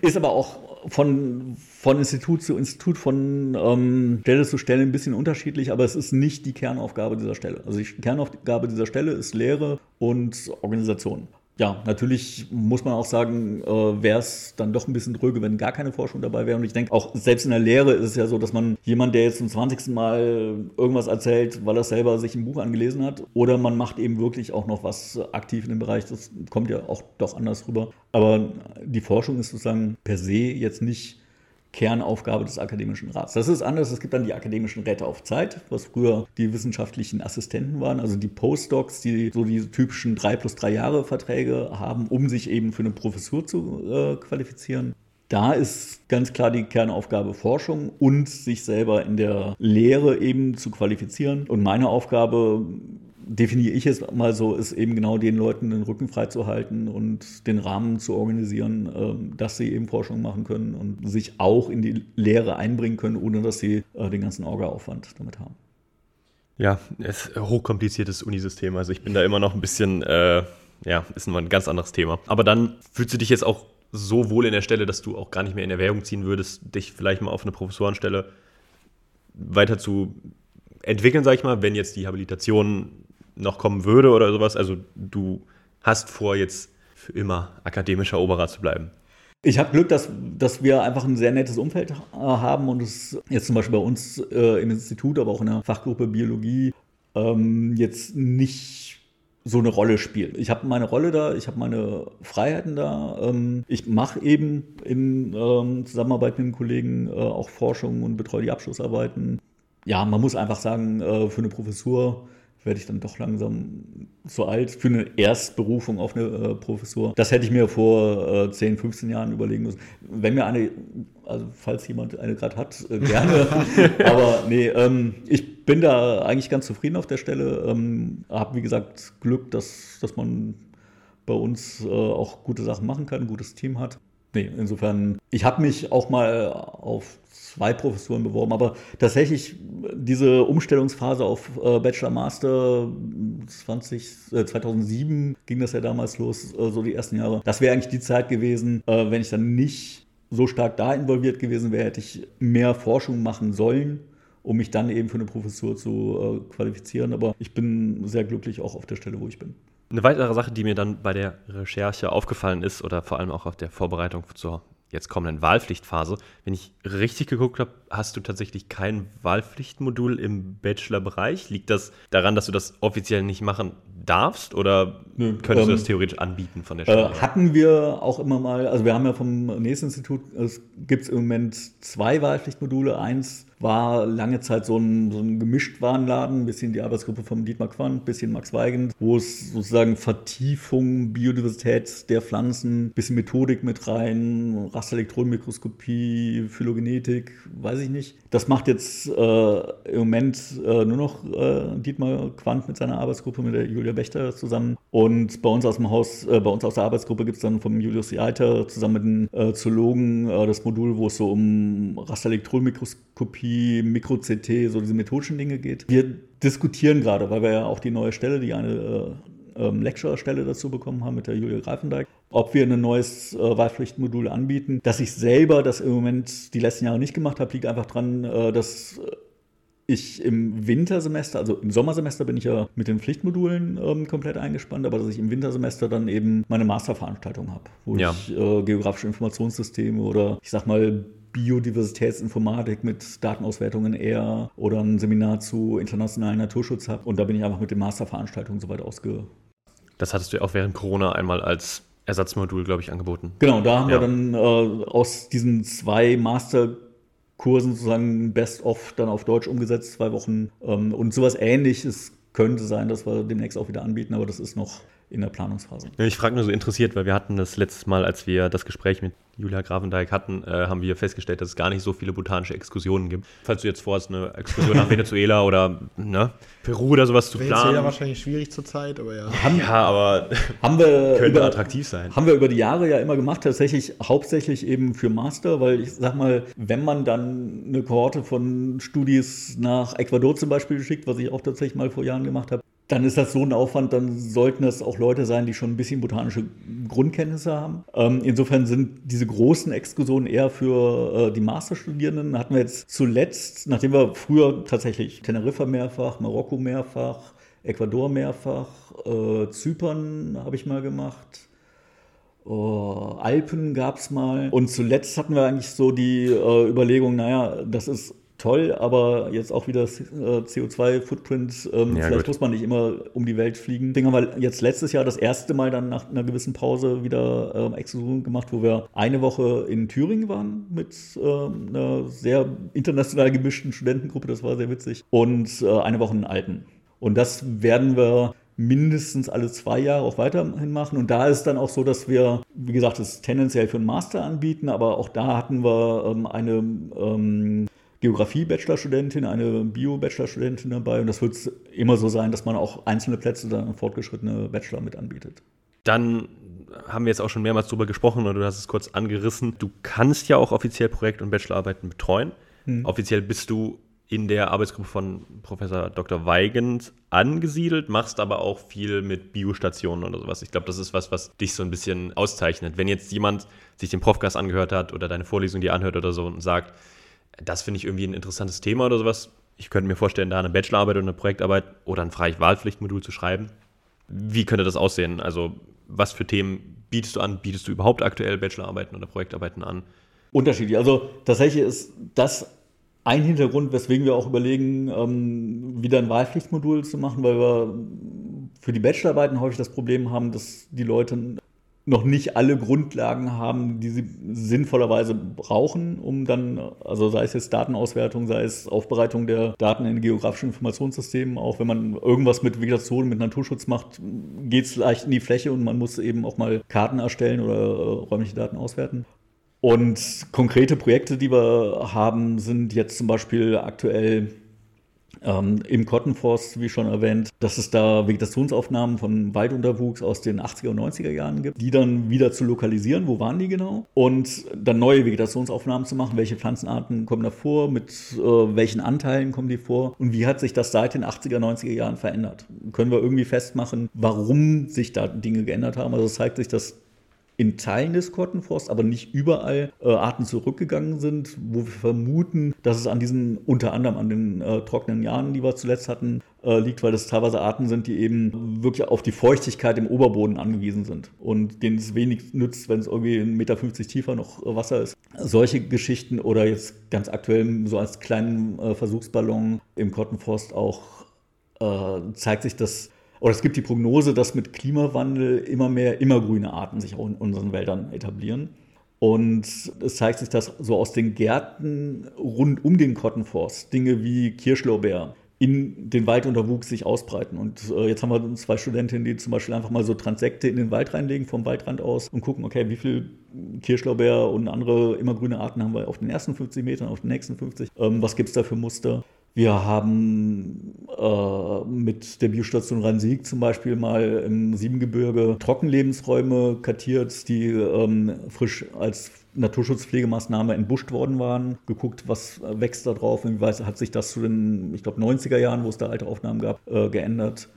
ist aber auch von, von Institut zu Institut, von ähm, Stelle zu Stelle ein bisschen unterschiedlich, aber es ist nicht die Kernaufgabe dieser Stelle. Also die Kernaufgabe dieser Stelle ist Lehre und Organisation ja, natürlich muss man auch sagen, äh, wäre es dann doch ein bisschen dröge, wenn gar keine Forschung dabei wäre. Und ich denke, auch selbst in der Lehre ist es ja so, dass man jemand, der jetzt zum 20. Mal irgendwas erzählt, weil er selber sich ein Buch angelesen hat, oder man macht eben wirklich auch noch was aktiv in dem Bereich, das kommt ja auch doch anders rüber. Aber die Forschung ist sozusagen per se jetzt nicht Kernaufgabe des akademischen Rats. Das ist anders. Es gibt dann die akademischen Räte auf Zeit, was früher die wissenschaftlichen Assistenten waren, also die Postdocs, die so diese typischen drei plus drei Jahre Verträge haben, um sich eben für eine Professur zu äh, qualifizieren. Da ist ganz klar die Kernaufgabe Forschung und sich selber in der Lehre eben zu qualifizieren. Und meine Aufgabe definiere ich es mal so, ist eben genau den Leuten den Rücken freizuhalten und den Rahmen zu organisieren, ähm, dass sie eben Forschung machen können und sich auch in die Lehre einbringen können, ohne dass sie äh, den ganzen Orga-Aufwand damit haben. Ja, es ist ein hochkompliziertes Unisystem. Also ich bin da immer noch ein bisschen, äh, ja, ist immer ein ganz anderes Thema. Aber dann fühlst du dich jetzt auch so wohl in der Stelle, dass du auch gar nicht mehr in Erwägung ziehen würdest, dich vielleicht mal auf eine Professorenstelle weiter zu entwickeln, sag ich mal, wenn jetzt die Habilitation noch kommen würde oder sowas. Also du hast vor, jetzt für immer akademischer Oberer zu bleiben. Ich habe Glück, dass, dass wir einfach ein sehr nettes Umfeld äh, haben und es jetzt zum Beispiel bei uns äh, im Institut, aber auch in der Fachgruppe Biologie ähm, jetzt nicht so eine Rolle spielt. Ich habe meine Rolle da, ich habe meine Freiheiten da. Ähm, ich mache eben in ähm, Zusammenarbeit mit den Kollegen äh, auch Forschung und betreue die Abschlussarbeiten. Ja, man muss einfach sagen, äh, für eine Professur werde ich dann doch langsam zu alt für eine Erstberufung auf eine äh, Professur. Das hätte ich mir vor äh, 10, 15 Jahren überlegen müssen. Wenn mir eine, also falls jemand eine gerade hat, äh, gerne. Aber nee, ähm, ich bin da eigentlich ganz zufrieden auf der Stelle. Ähm, habe, wie gesagt, Glück, dass, dass man bei uns äh, auch gute Sachen machen kann, ein gutes Team hat. Nee, insofern, ich habe mich auch mal auf zwei Professuren beworben, aber tatsächlich diese Umstellungsphase auf äh, Bachelor Master 20, äh, 2007 ging das ja damals los, äh, so die ersten Jahre. Das wäre eigentlich die Zeit gewesen, äh, wenn ich dann nicht so stark da involviert gewesen wäre, hätte ich mehr Forschung machen sollen um mich dann eben für eine Professur zu äh, qualifizieren. Aber ich bin sehr glücklich auch auf der Stelle, wo ich bin. Eine weitere Sache, die mir dann bei der Recherche aufgefallen ist oder vor allem auch auf der Vorbereitung zur jetzt kommenden Wahlpflichtphase. Wenn ich richtig geguckt habe, hast du tatsächlich kein Wahlpflichtmodul im Bachelorbereich. Liegt das daran, dass du das offiziell nicht machen darfst oder Nö, könntest ähm, du das theoretisch anbieten von der Stelle? Äh, hatten wir auch immer mal, also wir haben ja vom nächsten Institut, es gibt im Moment zwei Wahlpflichtmodule. Eins war lange Zeit so ein, so ein Gemischtwarenladen, ein bisschen die Arbeitsgruppe von Dietmar Quandt, ein bisschen Max Weigand, wo es sozusagen Vertiefung, Biodiversität der Pflanzen, ein bisschen Methodik mit rein, Rasterelektronenmikroskopie, Phylogenetik, weiß ich nicht. Das macht jetzt äh, im Moment äh, nur noch äh, Dietmar Quandt mit seiner Arbeitsgruppe, mit der Julia Wächter zusammen. Und bei uns aus dem Haus, äh, bei uns aus der Arbeitsgruppe gibt es dann vom Julius Eiter zusammen mit den äh, Zoologen äh, das Modul, wo es so um Rasterelektronenmikroskopie, Mikro-CT, so diese methodischen Dinge geht. Wir diskutieren gerade, weil wir ja auch die neue Stelle, die eine ähm, Lecturer-Stelle dazu bekommen haben mit der Julia Greifendijk, ob wir ein neues äh, Wahlpflichtmodul anbieten. Dass ich selber das im Moment die letzten Jahre nicht gemacht habe, liegt einfach daran, äh, dass ich im Wintersemester, also im Sommersemester bin ich ja mit den Pflichtmodulen ähm, komplett eingespannt, aber dass ich im Wintersemester dann eben meine Masterveranstaltung habe, wo ja. ich äh, geografische Informationssysteme oder ich sag mal Biodiversitätsinformatik mit Datenauswertungen eher oder ein Seminar zu internationalen Naturschutz habe. Und da bin ich einfach mit den Masterveranstaltungen soweit ausge. Das hattest du ja auch während Corona einmal als Ersatzmodul, glaube ich, angeboten. Genau, da haben ja. wir dann äh, aus diesen zwei Master Kursen sozusagen Best-of dann auf Deutsch umgesetzt, zwei Wochen. Ähm, und sowas ähnliches könnte sein, dass wir demnächst auch wieder anbieten, aber das ist noch in der Planungsphase. Ich frage nur so interessiert, weil wir hatten das letztes Mal, als wir das Gespräch mit Julia Grafendijk hatten, äh, haben wir festgestellt, dass es gar nicht so viele botanische Exkursionen gibt. Falls du jetzt vorhast, eine Exkursion nach Venezuela oder ne, Peru oder sowas zu planen. Venezuela wahrscheinlich schwierig zurzeit, aber ja. Haben, ja, aber haben wir könnte über, attraktiv sein. Haben wir über die Jahre ja immer gemacht, tatsächlich hauptsächlich eben für Master, weil ich sag mal, wenn man dann eine Kohorte von Studis nach Ecuador zum Beispiel schickt, was ich auch tatsächlich mal vor Jahren gemacht habe, dann ist das so ein Aufwand, dann sollten das auch Leute sein, die schon ein bisschen botanische Grundkenntnisse haben. Ähm, insofern sind diese großen Exkursionen eher für äh, die Masterstudierenden. Hatten wir jetzt zuletzt, nachdem wir früher tatsächlich Teneriffa mehrfach, Marokko mehrfach, Ecuador mehrfach, äh, Zypern habe ich mal gemacht. Oh, Alpen gab es mal. Und zuletzt hatten wir eigentlich so die äh, Überlegung, naja, das ist toll, aber jetzt auch wieder CO2-Footprint. Ähm, ja, vielleicht gut. muss man nicht immer um die Welt fliegen. Deswegen haben wir jetzt letztes Jahr das erste Mal dann nach einer gewissen Pause wieder ähm, Exkursion gemacht, wo wir eine Woche in Thüringen waren mit ähm, einer sehr international gemischten Studentengruppe. Das war sehr witzig. Und äh, eine Woche in Alpen. Und das werden wir mindestens alle zwei Jahre auch weiterhin machen. Und da ist es dann auch so, dass wir, wie gesagt, es tendenziell für einen Master anbieten, aber auch da hatten wir ähm, eine ähm, Geografie-Bachelorstudentin, eine Bio-Bachelorstudentin dabei. Und das wird immer so sein, dass man auch einzelne Plätze dann fortgeschrittene Bachelor mit anbietet. Dann haben wir jetzt auch schon mehrmals darüber gesprochen oder du hast es kurz angerissen. Du kannst ja auch offiziell Projekt- und Bachelorarbeiten betreuen. Hm. Offiziell bist du in der Arbeitsgruppe von Professor Dr. Weigand angesiedelt, machst aber auch viel mit Biostationen oder sowas. Ich glaube, das ist was, was dich so ein bisschen auszeichnet. Wenn jetzt jemand sich den Profgas angehört hat oder deine Vorlesung dir anhört oder so und sagt, das finde ich irgendwie ein interessantes Thema oder sowas. Ich könnte mir vorstellen, da eine Bachelorarbeit oder eine Projektarbeit oder ein freies Wahlpflichtmodul zu schreiben. Wie könnte das aussehen? Also, was für Themen bietest du an? Bietest du überhaupt aktuell Bachelorarbeiten oder Projektarbeiten an? Unterschiedlich. Also, tatsächlich ist das ein Hintergrund, weswegen wir auch überlegen, ähm, wieder ein Wahlpflichtmodul zu machen, weil wir für die Bachelorarbeiten häufig das Problem haben, dass die Leute noch nicht alle Grundlagen haben, die sie sinnvollerweise brauchen, um dann, also sei es jetzt Datenauswertung, sei es Aufbereitung der Daten in geografischen Informationssystemen, auch wenn man irgendwas mit Vegetation, mit Naturschutz macht, geht es leicht in die Fläche und man muss eben auch mal Karten erstellen oder äh, räumliche Daten auswerten. Und konkrete Projekte, die wir haben, sind jetzt zum Beispiel aktuell ähm, Im Cotton Forest, wie schon erwähnt, dass es da Vegetationsaufnahmen von Waldunterwuchs aus den 80er und 90er Jahren gibt, die dann wieder zu lokalisieren, wo waren die genau, und dann neue Vegetationsaufnahmen zu machen, welche Pflanzenarten kommen da vor, mit äh, welchen Anteilen kommen die vor? Und wie hat sich das seit den 80er, 90er Jahren verändert. Können wir irgendwie festmachen, warum sich da Dinge geändert haben? Also es zeigt sich, dass in Teilen des Kottenforsts, aber nicht überall äh, Arten zurückgegangen sind, wo wir vermuten, dass es an diesen, unter anderem an den äh, trockenen Jahren, die wir zuletzt hatten, äh, liegt, weil das teilweise Arten sind, die eben wirklich auf die Feuchtigkeit im Oberboden angewiesen sind und denen es wenig nützt, wenn es irgendwie 1,50 Meter tiefer noch äh, Wasser ist. Solche Geschichten oder jetzt ganz aktuell so als kleinen äh, Versuchsballon im Kottenforst auch äh, zeigt sich, dass oder es gibt die Prognose, dass mit Klimawandel immer mehr immergrüne Arten sich auch in unseren Wäldern etablieren. Und es zeigt sich, dass so aus den Gärten rund um den Kottenforst Dinge wie Kirschlorbeer in den Waldunterwuchs sich ausbreiten. Und äh, jetzt haben wir zwei Studentinnen, die zum Beispiel einfach mal so Transekte in den Wald reinlegen, vom Waldrand aus und gucken, okay, wie viel Kirschlorbeer und andere immergrüne Arten haben wir auf den ersten 50 Metern, auf den nächsten 50. Ähm, was gibt es da für Muster? Wir haben äh, mit der Biostation Rhein-Sieg zum Beispiel mal im Siebengebirge Trockenlebensräume kartiert, die ähm, frisch als Naturschutzpflegemaßnahme entbuscht worden waren, geguckt, was wächst da drauf, inwieweit hat sich das zu den, ich glaube, 90er Jahren, wo es da alte Aufnahmen gab, äh, geändert.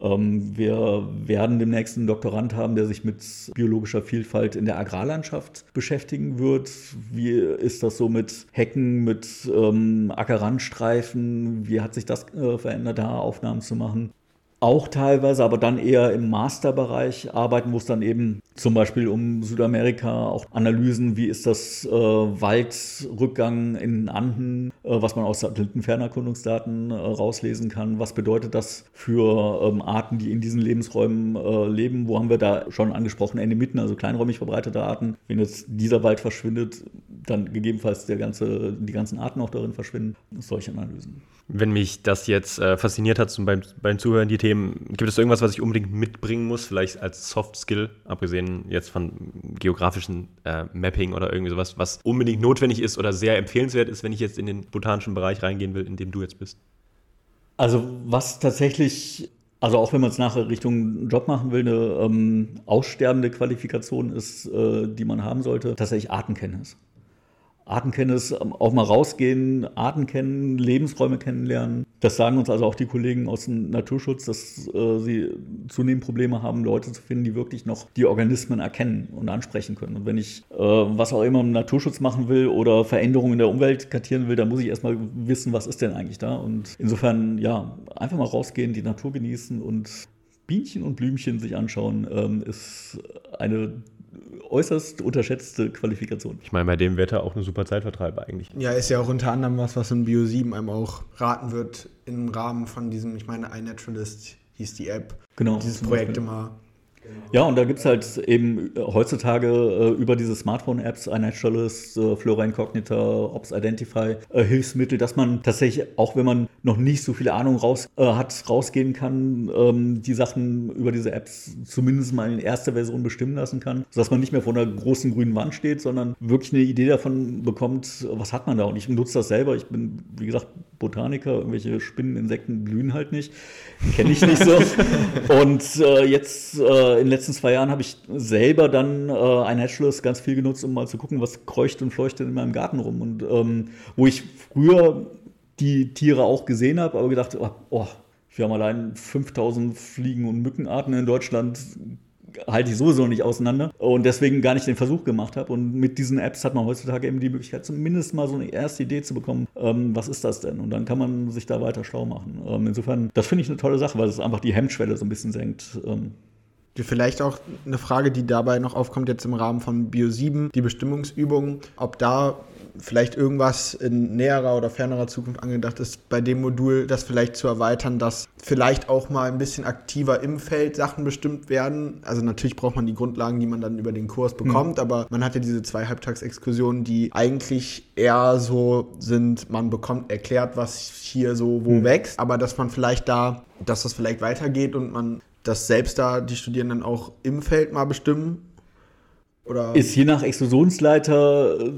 Ähm, wir werden demnächst einen Doktorand haben, der sich mit biologischer Vielfalt in der Agrarlandschaft beschäftigen wird. Wie ist das so mit Hecken, mit ähm, Ackerrandstreifen? Wie hat sich das äh, verändert, da Aufnahmen zu machen? Auch teilweise, aber dann eher im Masterbereich arbeiten, wo es dann eben zum Beispiel um Südamerika auch Analysen, wie ist das äh, Waldrückgang in Anden, äh, was man aus Satellitenfernerkundungsdaten äh, rauslesen kann, was bedeutet das für ähm, Arten, die in diesen Lebensräumen äh, leben, wo haben wir da schon angesprochen, Endemiten, also kleinräumig verbreitete Arten. Wenn jetzt dieser Wald verschwindet, dann gegebenenfalls der ganze, die ganzen Arten auch darin verschwinden, solche Analysen. Wenn mich das jetzt äh, fasziniert hat zum, beim, beim Zuhören, die Themen, gibt es irgendwas, was ich unbedingt mitbringen muss, vielleicht als Soft Skill, abgesehen jetzt von geografischen äh, Mapping oder irgendwie sowas, was unbedingt notwendig ist oder sehr empfehlenswert ist, wenn ich jetzt in den botanischen Bereich reingehen will, in dem du jetzt bist? Also was tatsächlich also auch wenn man es nachher Richtung Job machen will, eine ähm, aussterbende Qualifikation ist, äh, die man haben sollte, tatsächlich Artenkenntnis. Artenkenntnis, ähm, auch mal rausgehen, Arten kennen, Lebensräume kennenlernen. Das sagen uns also auch die Kollegen aus dem Naturschutz, dass äh, sie zunehmend Probleme haben, Leute zu finden, die wirklich noch die Organismen erkennen und ansprechen können. Und wenn ich äh, was auch immer im Naturschutz machen will oder Veränderungen in der Umwelt kartieren will, dann muss ich erstmal wissen, was ist denn eigentlich da. Und insofern, ja, einfach mal rausgehen, die Natur genießen und Bienchen und Blümchen sich anschauen, ähm, ist eine äußerst unterschätzte Qualifikation. Ich meine, bei dem Wetter auch eine super Zeitvertreib eigentlich. Ja, ist ja auch unter anderem was, was in Bio 7 einem auch raten wird im Rahmen von diesem, ich meine, iNaturalist hieß die App. Genau. Dieses Projekt immer ja, und da gibt es halt eben äh, heutzutage äh, über diese Smartphone-Apps ein iNaturalist, äh, Flora Incognita, Ops Identify, äh, Hilfsmittel, dass man tatsächlich, auch wenn man noch nicht so viele Ahnung raus, äh, hat, rausgehen kann, ähm, die Sachen über diese Apps zumindest mal in erster Version bestimmen lassen kann, sodass man nicht mehr vor einer großen grünen Wand steht, sondern wirklich eine Idee davon bekommt, was hat man da. Und ich nutze das selber. Ich bin, wie gesagt, Botaniker, irgendwelche Spinnen, Insekten blühen halt nicht. Kenne ich nicht so. und äh, jetzt äh, in den letzten zwei Jahren habe ich selber dann äh, ein Naturalist ganz viel genutzt, um mal zu gucken, was kreucht und fleuchtet in meinem Garten rum. Und ähm, wo ich früher die Tiere auch gesehen habe, aber gedacht, oh, oh wir haben allein 5000 Fliegen- und Mückenarten in Deutschland halte ich sowieso nicht auseinander und deswegen gar nicht den Versuch gemacht habe. Und mit diesen Apps hat man heutzutage eben die Möglichkeit, zumindest mal so eine erste Idee zu bekommen, ähm, was ist das denn? Und dann kann man sich da weiter schlau machen. Ähm, insofern, das finde ich eine tolle Sache, weil es einfach die Hemmschwelle so ein bisschen senkt. Ähm, Vielleicht auch eine Frage, die dabei noch aufkommt, jetzt im Rahmen von Bio 7, die Bestimmungsübung, ob da vielleicht irgendwas in näherer oder fernerer Zukunft angedacht ist, bei dem Modul das vielleicht zu erweitern, dass vielleicht auch mal ein bisschen aktiver im Feld Sachen bestimmt werden. Also natürlich braucht man die Grundlagen, die man dann über den Kurs bekommt, mhm. aber man hat ja diese zwei Halbtagsexkursionen, die eigentlich eher so sind, man bekommt erklärt, was hier so wo mhm. wächst, aber dass man vielleicht da, dass das vielleicht weitergeht und man dass selbst da die Studierenden auch im Feld mal bestimmen oder ist je nach Exklusionsleiter äh,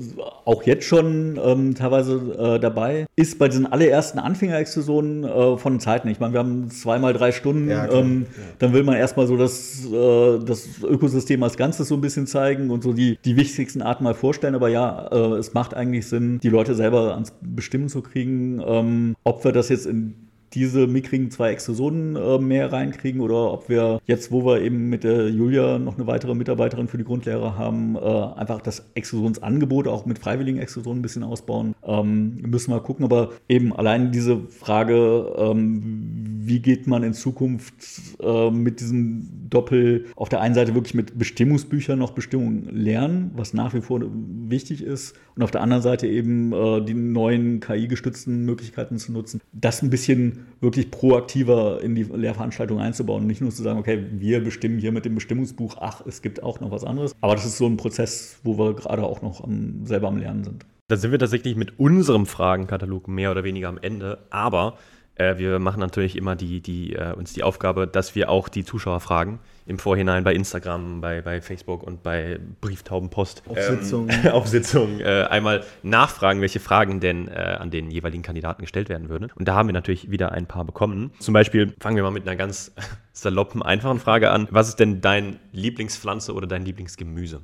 auch jetzt schon ähm, teilweise äh, dabei. Ist bei diesen allerersten Anfängerexkursionen äh, von Zeiten. Ich meine, wir haben zweimal drei Stunden. Ja, ähm, ja. Dann will man erstmal so das, äh, das Ökosystem als Ganzes so ein bisschen zeigen und so die, die wichtigsten Arten mal vorstellen. Aber ja, äh, es macht eigentlich Sinn, die Leute selber ans Bestimmen zu kriegen. Ähm, ob wir das jetzt in diese mickrigen zwei Exosonen äh, mehr reinkriegen oder ob wir jetzt, wo wir eben mit der Julia noch eine weitere Mitarbeiterin für die Grundlehre haben, äh, einfach das Exosionsangebot auch mit freiwilligen Exosonen ein bisschen ausbauen. Ähm, müssen wir gucken, aber eben allein diese Frage, ähm, wie geht man in Zukunft äh, mit diesem Doppel auf der einen Seite wirklich mit Bestimmungsbüchern noch Bestimmungen lernen, was nach wie vor wichtig ist, und auf der anderen Seite eben äh, die neuen KI-gestützten Möglichkeiten zu nutzen, das ein bisschen wirklich proaktiver in die Lehrveranstaltung einzubauen. Nicht nur zu sagen, okay, wir bestimmen hier mit dem Bestimmungsbuch, ach, es gibt auch noch was anderes. Aber das ist so ein Prozess, wo wir gerade auch noch am, selber am Lernen sind. Da sind wir tatsächlich mit unserem Fragenkatalog mehr oder weniger am Ende. Aber äh, wir machen natürlich immer die, die, äh, uns die Aufgabe, dass wir auch die Zuschauer fragen. Im Vorhinein bei Instagram, bei, bei Facebook und bei Brieftaubenpost. Auf Sitzungen. Ähm, auf Sitzungen. Äh, einmal nachfragen, welche Fragen denn äh, an den jeweiligen Kandidaten gestellt werden würden. Und da haben wir natürlich wieder ein paar bekommen. Zum Beispiel fangen wir mal mit einer ganz saloppen, einfachen Frage an. Was ist denn dein Lieblingspflanze oder dein Lieblingsgemüse?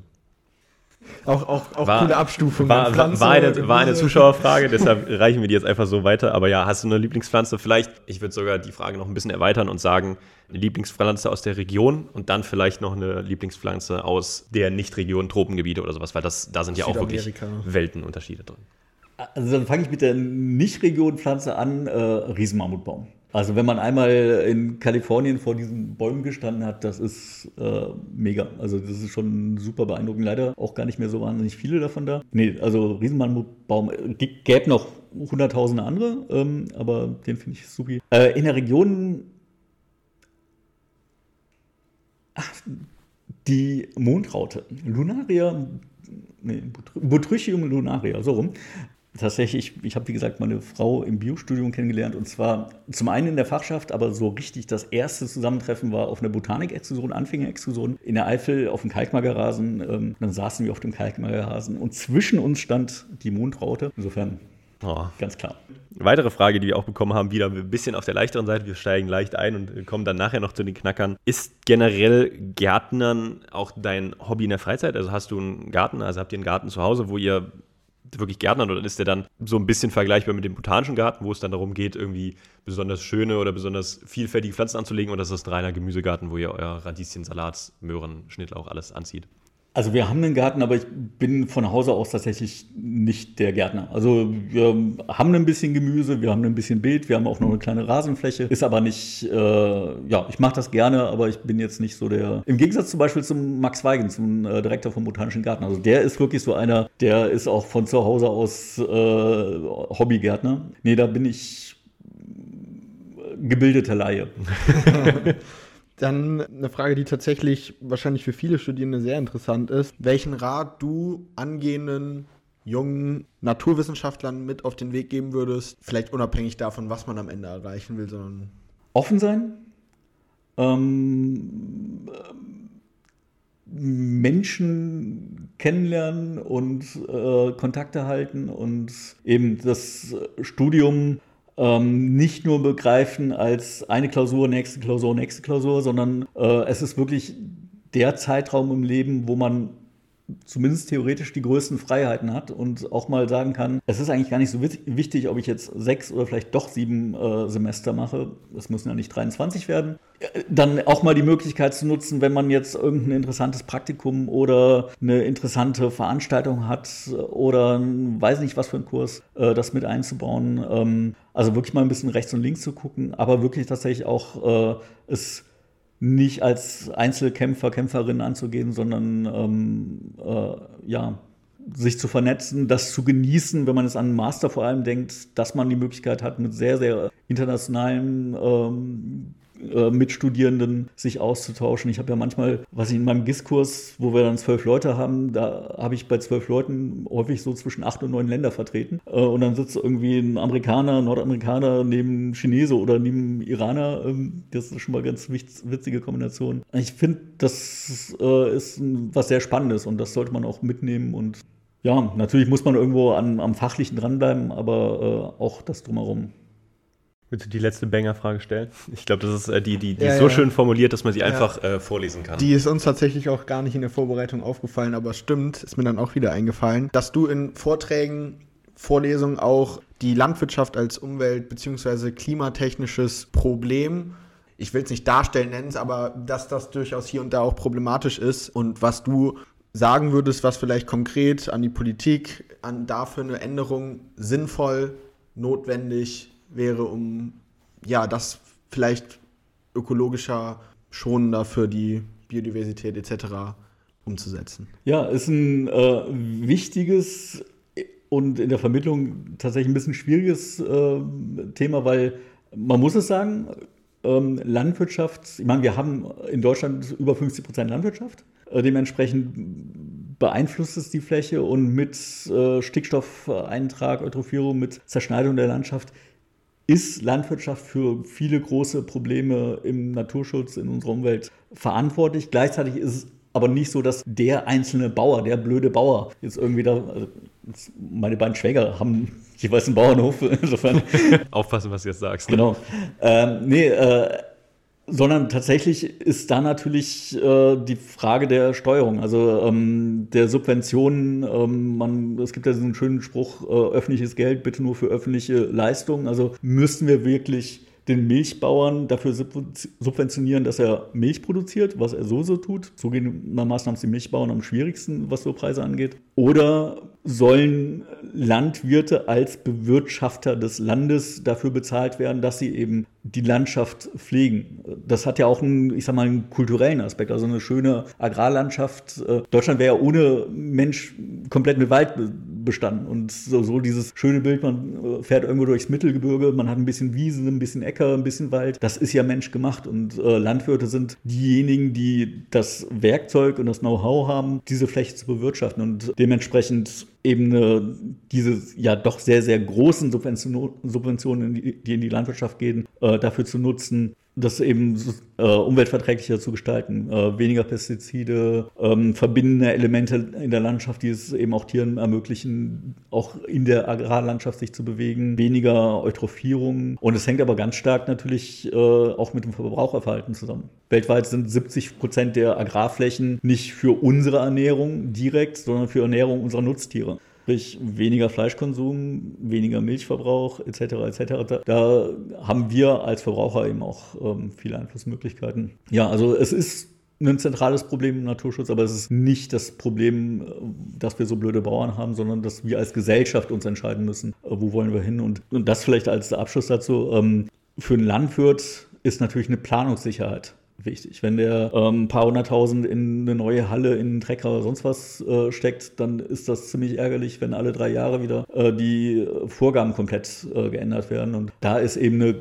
Auch, auch, auch War- coole Abstufung. War, Pflanze, war, eine, war eine. Zuschauerfrage, deshalb reichen wir die jetzt einfach so weiter. Aber ja, hast du eine Lieblingspflanze? Vielleicht, ich würde sogar die Frage noch ein bisschen erweitern und sagen, eine Lieblingspflanze aus der Region und dann vielleicht noch eine Lieblingspflanze aus der Nicht-Region, Tropengebiete oder sowas, weil das, da sind ja auch wirklich. Weltenunterschiede drin. Also dann fange ich mit der Nicht-Region-Pflanze an, äh, Riesenmammutbaum. Also wenn man einmal in Kalifornien vor diesen Bäumen gestanden hat, das ist äh, mega. Also das ist schon super beeindruckend. Leider auch gar nicht mehr so wahnsinnig viele davon da. Nee, also Riesenmammutbaum. Äh, gäbe noch hunderttausende andere, ähm, aber den finde ich supi. Äh, in der Region Ach, die Mondraute. Lunaria, nee, Botry- Botrychium lunaria, so rum. Tatsächlich, ich habe wie gesagt meine Frau im Biostudium kennengelernt und zwar zum einen in der Fachschaft, aber so richtig das erste Zusammentreffen war auf einer Botanik-Exkursion, Anfänger-Exkursion in der Eifel auf dem Kalkmagerrasen. Ähm, dann saßen wir auf dem Kalkmagerrasen und zwischen uns stand die Mondraute. Insofern Oh. ganz klar. Weitere Frage, die wir auch bekommen haben, wieder ein bisschen auf der leichteren Seite. Wir steigen leicht ein und kommen dann nachher noch zu den Knackern. Ist generell Gärtnern auch dein Hobby in der Freizeit? Also hast du einen Garten, also habt ihr einen Garten zu Hause, wo ihr wirklich gärtnern oder ist der dann so ein bisschen vergleichbar mit dem botanischen Garten, wo es dann darum geht, irgendwie besonders schöne oder besonders vielfältige Pflanzen anzulegen ist das ein reiner Gemüsegarten, wo ihr euer Radieschen, Salat, Möhren, Schnittlauch alles anzieht? Also wir haben einen Garten, aber ich bin von Hause aus tatsächlich nicht der Gärtner. Also wir haben ein bisschen Gemüse, wir haben ein bisschen Beet, wir haben auch noch eine kleine Rasenfläche. Ist aber nicht, äh, ja, ich mache das gerne, aber ich bin jetzt nicht so der. Im Gegensatz zum Beispiel zum Max Weigen, zum äh, Direktor vom Botanischen Garten. Also der ist wirklich so einer, der ist auch von zu Hause aus äh, Hobbygärtner. Nee, da bin ich gebildeter Laie. Dann eine Frage, die tatsächlich wahrscheinlich für viele Studierende sehr interessant ist. Welchen Rat du angehenden jungen Naturwissenschaftlern mit auf den Weg geben würdest, vielleicht unabhängig davon, was man am Ende erreichen will, sondern offen sein, ähm, Menschen kennenlernen und äh, Kontakte halten und eben das Studium ähm, nicht nur begreifen als eine Klausur, nächste Klausur, nächste Klausur, sondern äh, es ist wirklich der Zeitraum im Leben, wo man zumindest theoretisch die größten Freiheiten hat und auch mal sagen kann, es ist eigentlich gar nicht so wichtig, ob ich jetzt sechs oder vielleicht doch sieben äh, Semester mache. Es müssen ja nicht 23 werden. Äh, Dann auch mal die Möglichkeit zu nutzen, wenn man jetzt irgendein interessantes Praktikum oder eine interessante Veranstaltung hat oder weiß nicht was für ein Kurs, äh, das mit einzubauen. Ähm, also wirklich mal ein bisschen rechts und links zu gucken, aber wirklich tatsächlich auch äh, es nicht als Einzelkämpfer, Kämpferin anzugehen, sondern ähm, äh, ja, sich zu vernetzen, das zu genießen, wenn man es an Master vor allem denkt, dass man die Möglichkeit hat, mit sehr, sehr internationalen ähm, äh, Mitstudierenden sich auszutauschen. Ich habe ja manchmal, was ich in meinem GIS-Kurs, wo wir dann zwölf Leute haben, da habe ich bei zwölf Leuten häufig so zwischen acht und neun Länder vertreten. Äh, und dann sitzt irgendwie ein Amerikaner, Nordamerikaner neben Chinese oder neben Iraner. Ähm, das ist schon mal ganz witz- witzige Kombination. Ich finde, das äh, ist ein- was sehr Spannendes und das sollte man auch mitnehmen und ja, natürlich muss man irgendwo an, am Fachlichen dranbleiben, aber äh, auch das drumherum. Willst du die letzte Banger-Frage stellen? Ich glaube, das ist äh, die, die, die Ja, ist so ja. schön formuliert, dass man sie einfach äh, vorlesen kann. Die ist uns tatsächlich auch gar nicht in der Vorbereitung aufgefallen, aber stimmt, ist mir dann auch wieder eingefallen, dass du in Vorträgen, Vorlesungen auch die Landwirtschaft als umwelt- bzw. klimatechnisches Problem ich will es nicht darstellen nennen, aber dass das durchaus hier und da auch problematisch ist und was du sagen würdest, was vielleicht konkret an die Politik, an dafür eine Änderung sinnvoll, notwendig wäre, um ja, das vielleicht ökologischer, schonender für die Biodiversität etc. umzusetzen. Ja, ist ein äh, wichtiges und in der Vermittlung tatsächlich ein bisschen schwieriges äh, Thema, weil man muss es sagen, ähm, Landwirtschaft, ich meine, wir haben in Deutschland über 50 Prozent Landwirtschaft. Äh, dementsprechend beeinflusst es die Fläche und mit äh, Stickstoffeintrag, Eutrophierung, mit Zerschneidung der Landschaft ist Landwirtschaft für viele große Probleme im Naturschutz, in unserer Umwelt verantwortlich. Gleichzeitig ist es aber nicht so, dass der einzelne Bauer, der blöde Bauer, jetzt irgendwie da. Also meine beiden Schwäger haben jeweils einen Bauernhof, insofern. Aufpassen, was du jetzt sagst. Genau. Ähm, nee, äh, sondern tatsächlich ist da natürlich äh, die Frage der Steuerung, also ähm, der Subventionen. Ähm, man, es gibt ja diesen schönen Spruch, äh, öffentliches Geld bitte nur für öffentliche Leistungen. Also müssen wir wirklich den Milchbauern dafür subventionieren, dass er Milch produziert, was er so so tut. Zugegebenermaßen haben es die Milchbauern am schwierigsten, was so Preise angeht. Oder sollen Landwirte als Bewirtschafter des Landes dafür bezahlt werden, dass sie eben die Landschaft pflegen. Das hat ja auch einen, ich sag mal, einen kulturellen Aspekt, also eine schöne Agrarlandschaft. Äh, Deutschland wäre ja ohne Mensch komplett mit Wald bestanden. Und so, so dieses schöne Bild, man äh, fährt irgendwo durchs Mittelgebirge, man hat ein bisschen Wiesen, ein bisschen Äcker, ein bisschen Wald. Das ist ja menschgemacht. Und äh, Landwirte sind diejenigen, die das Werkzeug und das Know-how haben, diese Fläche zu bewirtschaften. Und dementsprechend eben eine, diese ja doch sehr, sehr großen Subventionen, die in die Landwirtschaft gehen, äh, dafür zu nutzen, das eben äh, umweltverträglicher zu gestalten. Äh, weniger Pestizide, ähm, verbindende Elemente in der Landschaft, die es eben auch Tieren ermöglichen, auch in der Agrarlandschaft sich zu bewegen, weniger Eutrophierung. Und es hängt aber ganz stark natürlich äh, auch mit dem Verbraucherverhalten zusammen. Weltweit sind 70 Prozent der Agrarflächen nicht für unsere Ernährung direkt, sondern für Ernährung unserer Nutztiere sprich weniger Fleischkonsum, weniger Milchverbrauch etc. etc. Da, haben wir als Verbraucher eben auch ähm, viele Einflussmöglichkeiten. Ja, also es ist ein zentrales Problem im Naturschutz, aber es ist nicht das Problem, äh, dass wir so blöde Bauern haben, sondern dass wir als Gesellschaft uns entscheiden müssen, äh, wo wollen wir hin. Und, und das vielleicht als Abschluss dazu. Ähm, für einen Landwirt ist natürlich eine Planungssicherheit wichtig. Wenn der ähm, ein paar hunderttausend in eine neue Halle, in einen Trecker oder sonst was äh, steckt, dann ist das ziemlich ärgerlich, wenn alle drei Jahre wieder äh, die Vorgaben komplett äh, geändert werden. Und da ist eben eine,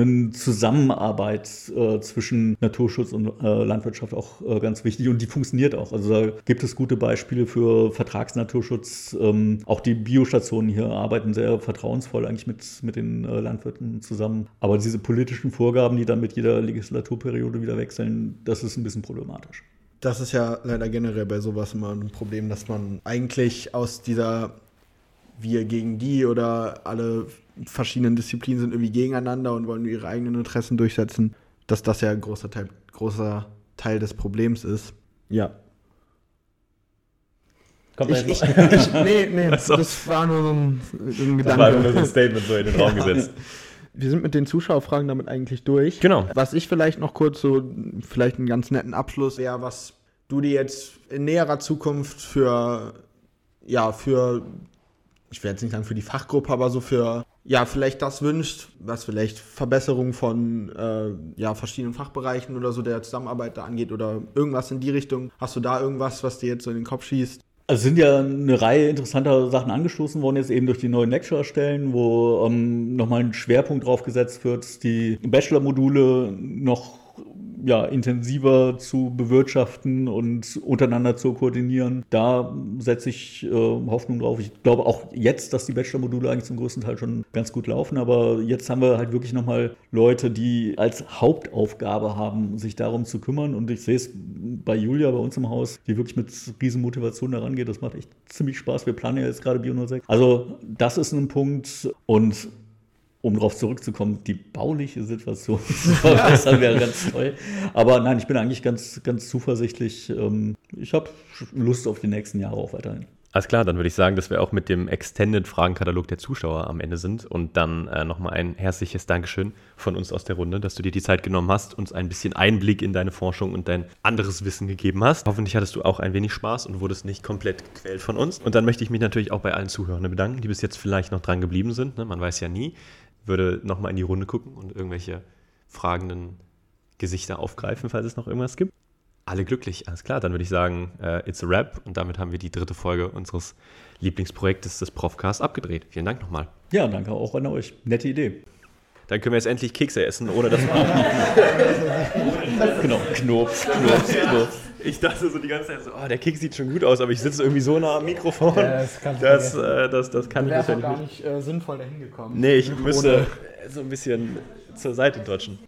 eine Zusammenarbeit äh, zwischen Naturschutz und äh, Landwirtschaft auch äh, ganz wichtig und die funktioniert auch. Also da gibt es gute Beispiele für Vertragsnaturschutz. Ähm, auch die Biostationen hier arbeiten sehr vertrauensvoll eigentlich mit, mit den Landwirten zusammen. Aber diese politischen Vorgaben, die dann mit jeder Legislaturperiode Periode wieder wechseln, das ist ein bisschen problematisch. Das ist ja leider generell bei sowas immer ein Problem, dass man eigentlich aus dieser wir gegen die oder alle verschiedenen Disziplinen sind irgendwie gegeneinander und wollen ihre eigenen Interessen durchsetzen, dass das ja ein großer Teil, großer Teil des Problems ist. Ja. Kommt ich, ich, ich, nee, nee, also, das war nur so ein, ein Gedanke. Das war nur so ein Statement so in den Raum gesetzt. wir sind mit den Zuschauerfragen damit eigentlich durch. Genau. Was ich vielleicht noch kurz so, vielleicht einen ganz netten Abschluss wäre, was du dir jetzt in näherer Zukunft für, ja, für, ich werde jetzt nicht sagen für die Fachgruppe, aber so für, ja, vielleicht das wünscht, was vielleicht Verbesserung von, äh, ja, verschiedenen Fachbereichen oder so der Zusammenarbeit da angeht oder irgendwas in die Richtung. Hast du da irgendwas, was dir jetzt so in den Kopf schießt? Also sind ja eine Reihe interessanter Sachen angestoßen worden, jetzt eben durch die neuen Lecture-Stellen, wo ähm, nochmal ein Schwerpunkt drauf gesetzt wird, die Bachelor-Module noch ja, intensiver zu bewirtschaften und untereinander zu koordinieren. Da setze ich äh, Hoffnung drauf. Ich glaube auch jetzt, dass die Bachelor-Module eigentlich zum größten Teil schon ganz gut laufen, aber jetzt haben wir halt wirklich nochmal Leute, die als Hauptaufgabe haben, sich darum zu kümmern. Und ich sehe es bei Julia bei uns im Haus, die wirklich mit riesen Motivation daran geht. Das macht echt ziemlich Spaß. Wir planen ja jetzt gerade Bio 06. Also das ist ein Punkt. Und um darauf zurückzukommen, die bauliche Situation zu verbessern wäre ganz toll. Aber nein, ich bin eigentlich ganz, ganz zuversichtlich. Ähm, ich habe Lust auf die nächsten Jahre auch weiterhin. Alles klar, dann würde ich sagen, dass wir auch mit dem Extended-Fragenkatalog der Zuschauer am Ende sind und dann äh, nochmal ein herzliches Dankeschön von uns aus der Runde, dass du dir die Zeit genommen hast, uns ein bisschen Einblick in deine Forschung und dein anderes Wissen gegeben hast. Hoffentlich hattest du auch ein wenig Spaß und wurdest nicht komplett gequält von uns. Und dann möchte ich mich natürlich auch bei allen Zuhörern bedanken, die bis jetzt vielleicht noch dran geblieben sind. Ne? Man weiß ja nie. Würde nochmal in die Runde gucken und irgendwelche fragenden Gesichter aufgreifen, falls es noch irgendwas gibt. Alle glücklich, alles klar. Dann würde ich sagen, uh, it's a wrap. Und damit haben wir die dritte Folge unseres Lieblingsprojektes des Profcast abgedreht. Vielen Dank nochmal. Ja, danke auch an euch. Nette Idee. Dann können wir jetzt endlich Kekse essen, ohne dass wir. genau, Knopf, Knopf, Knopf. Ich dachte so die ganze Zeit so, oh, der Keks sieht schon gut aus, aber ich sitze irgendwie so nah am Mikrofon. Ja, das kann ich das, äh, das, das kann ich nicht. gar nicht äh, sinnvoll dahin gekommen. Nee, ich müsste so ein bisschen zur Seite dodgen.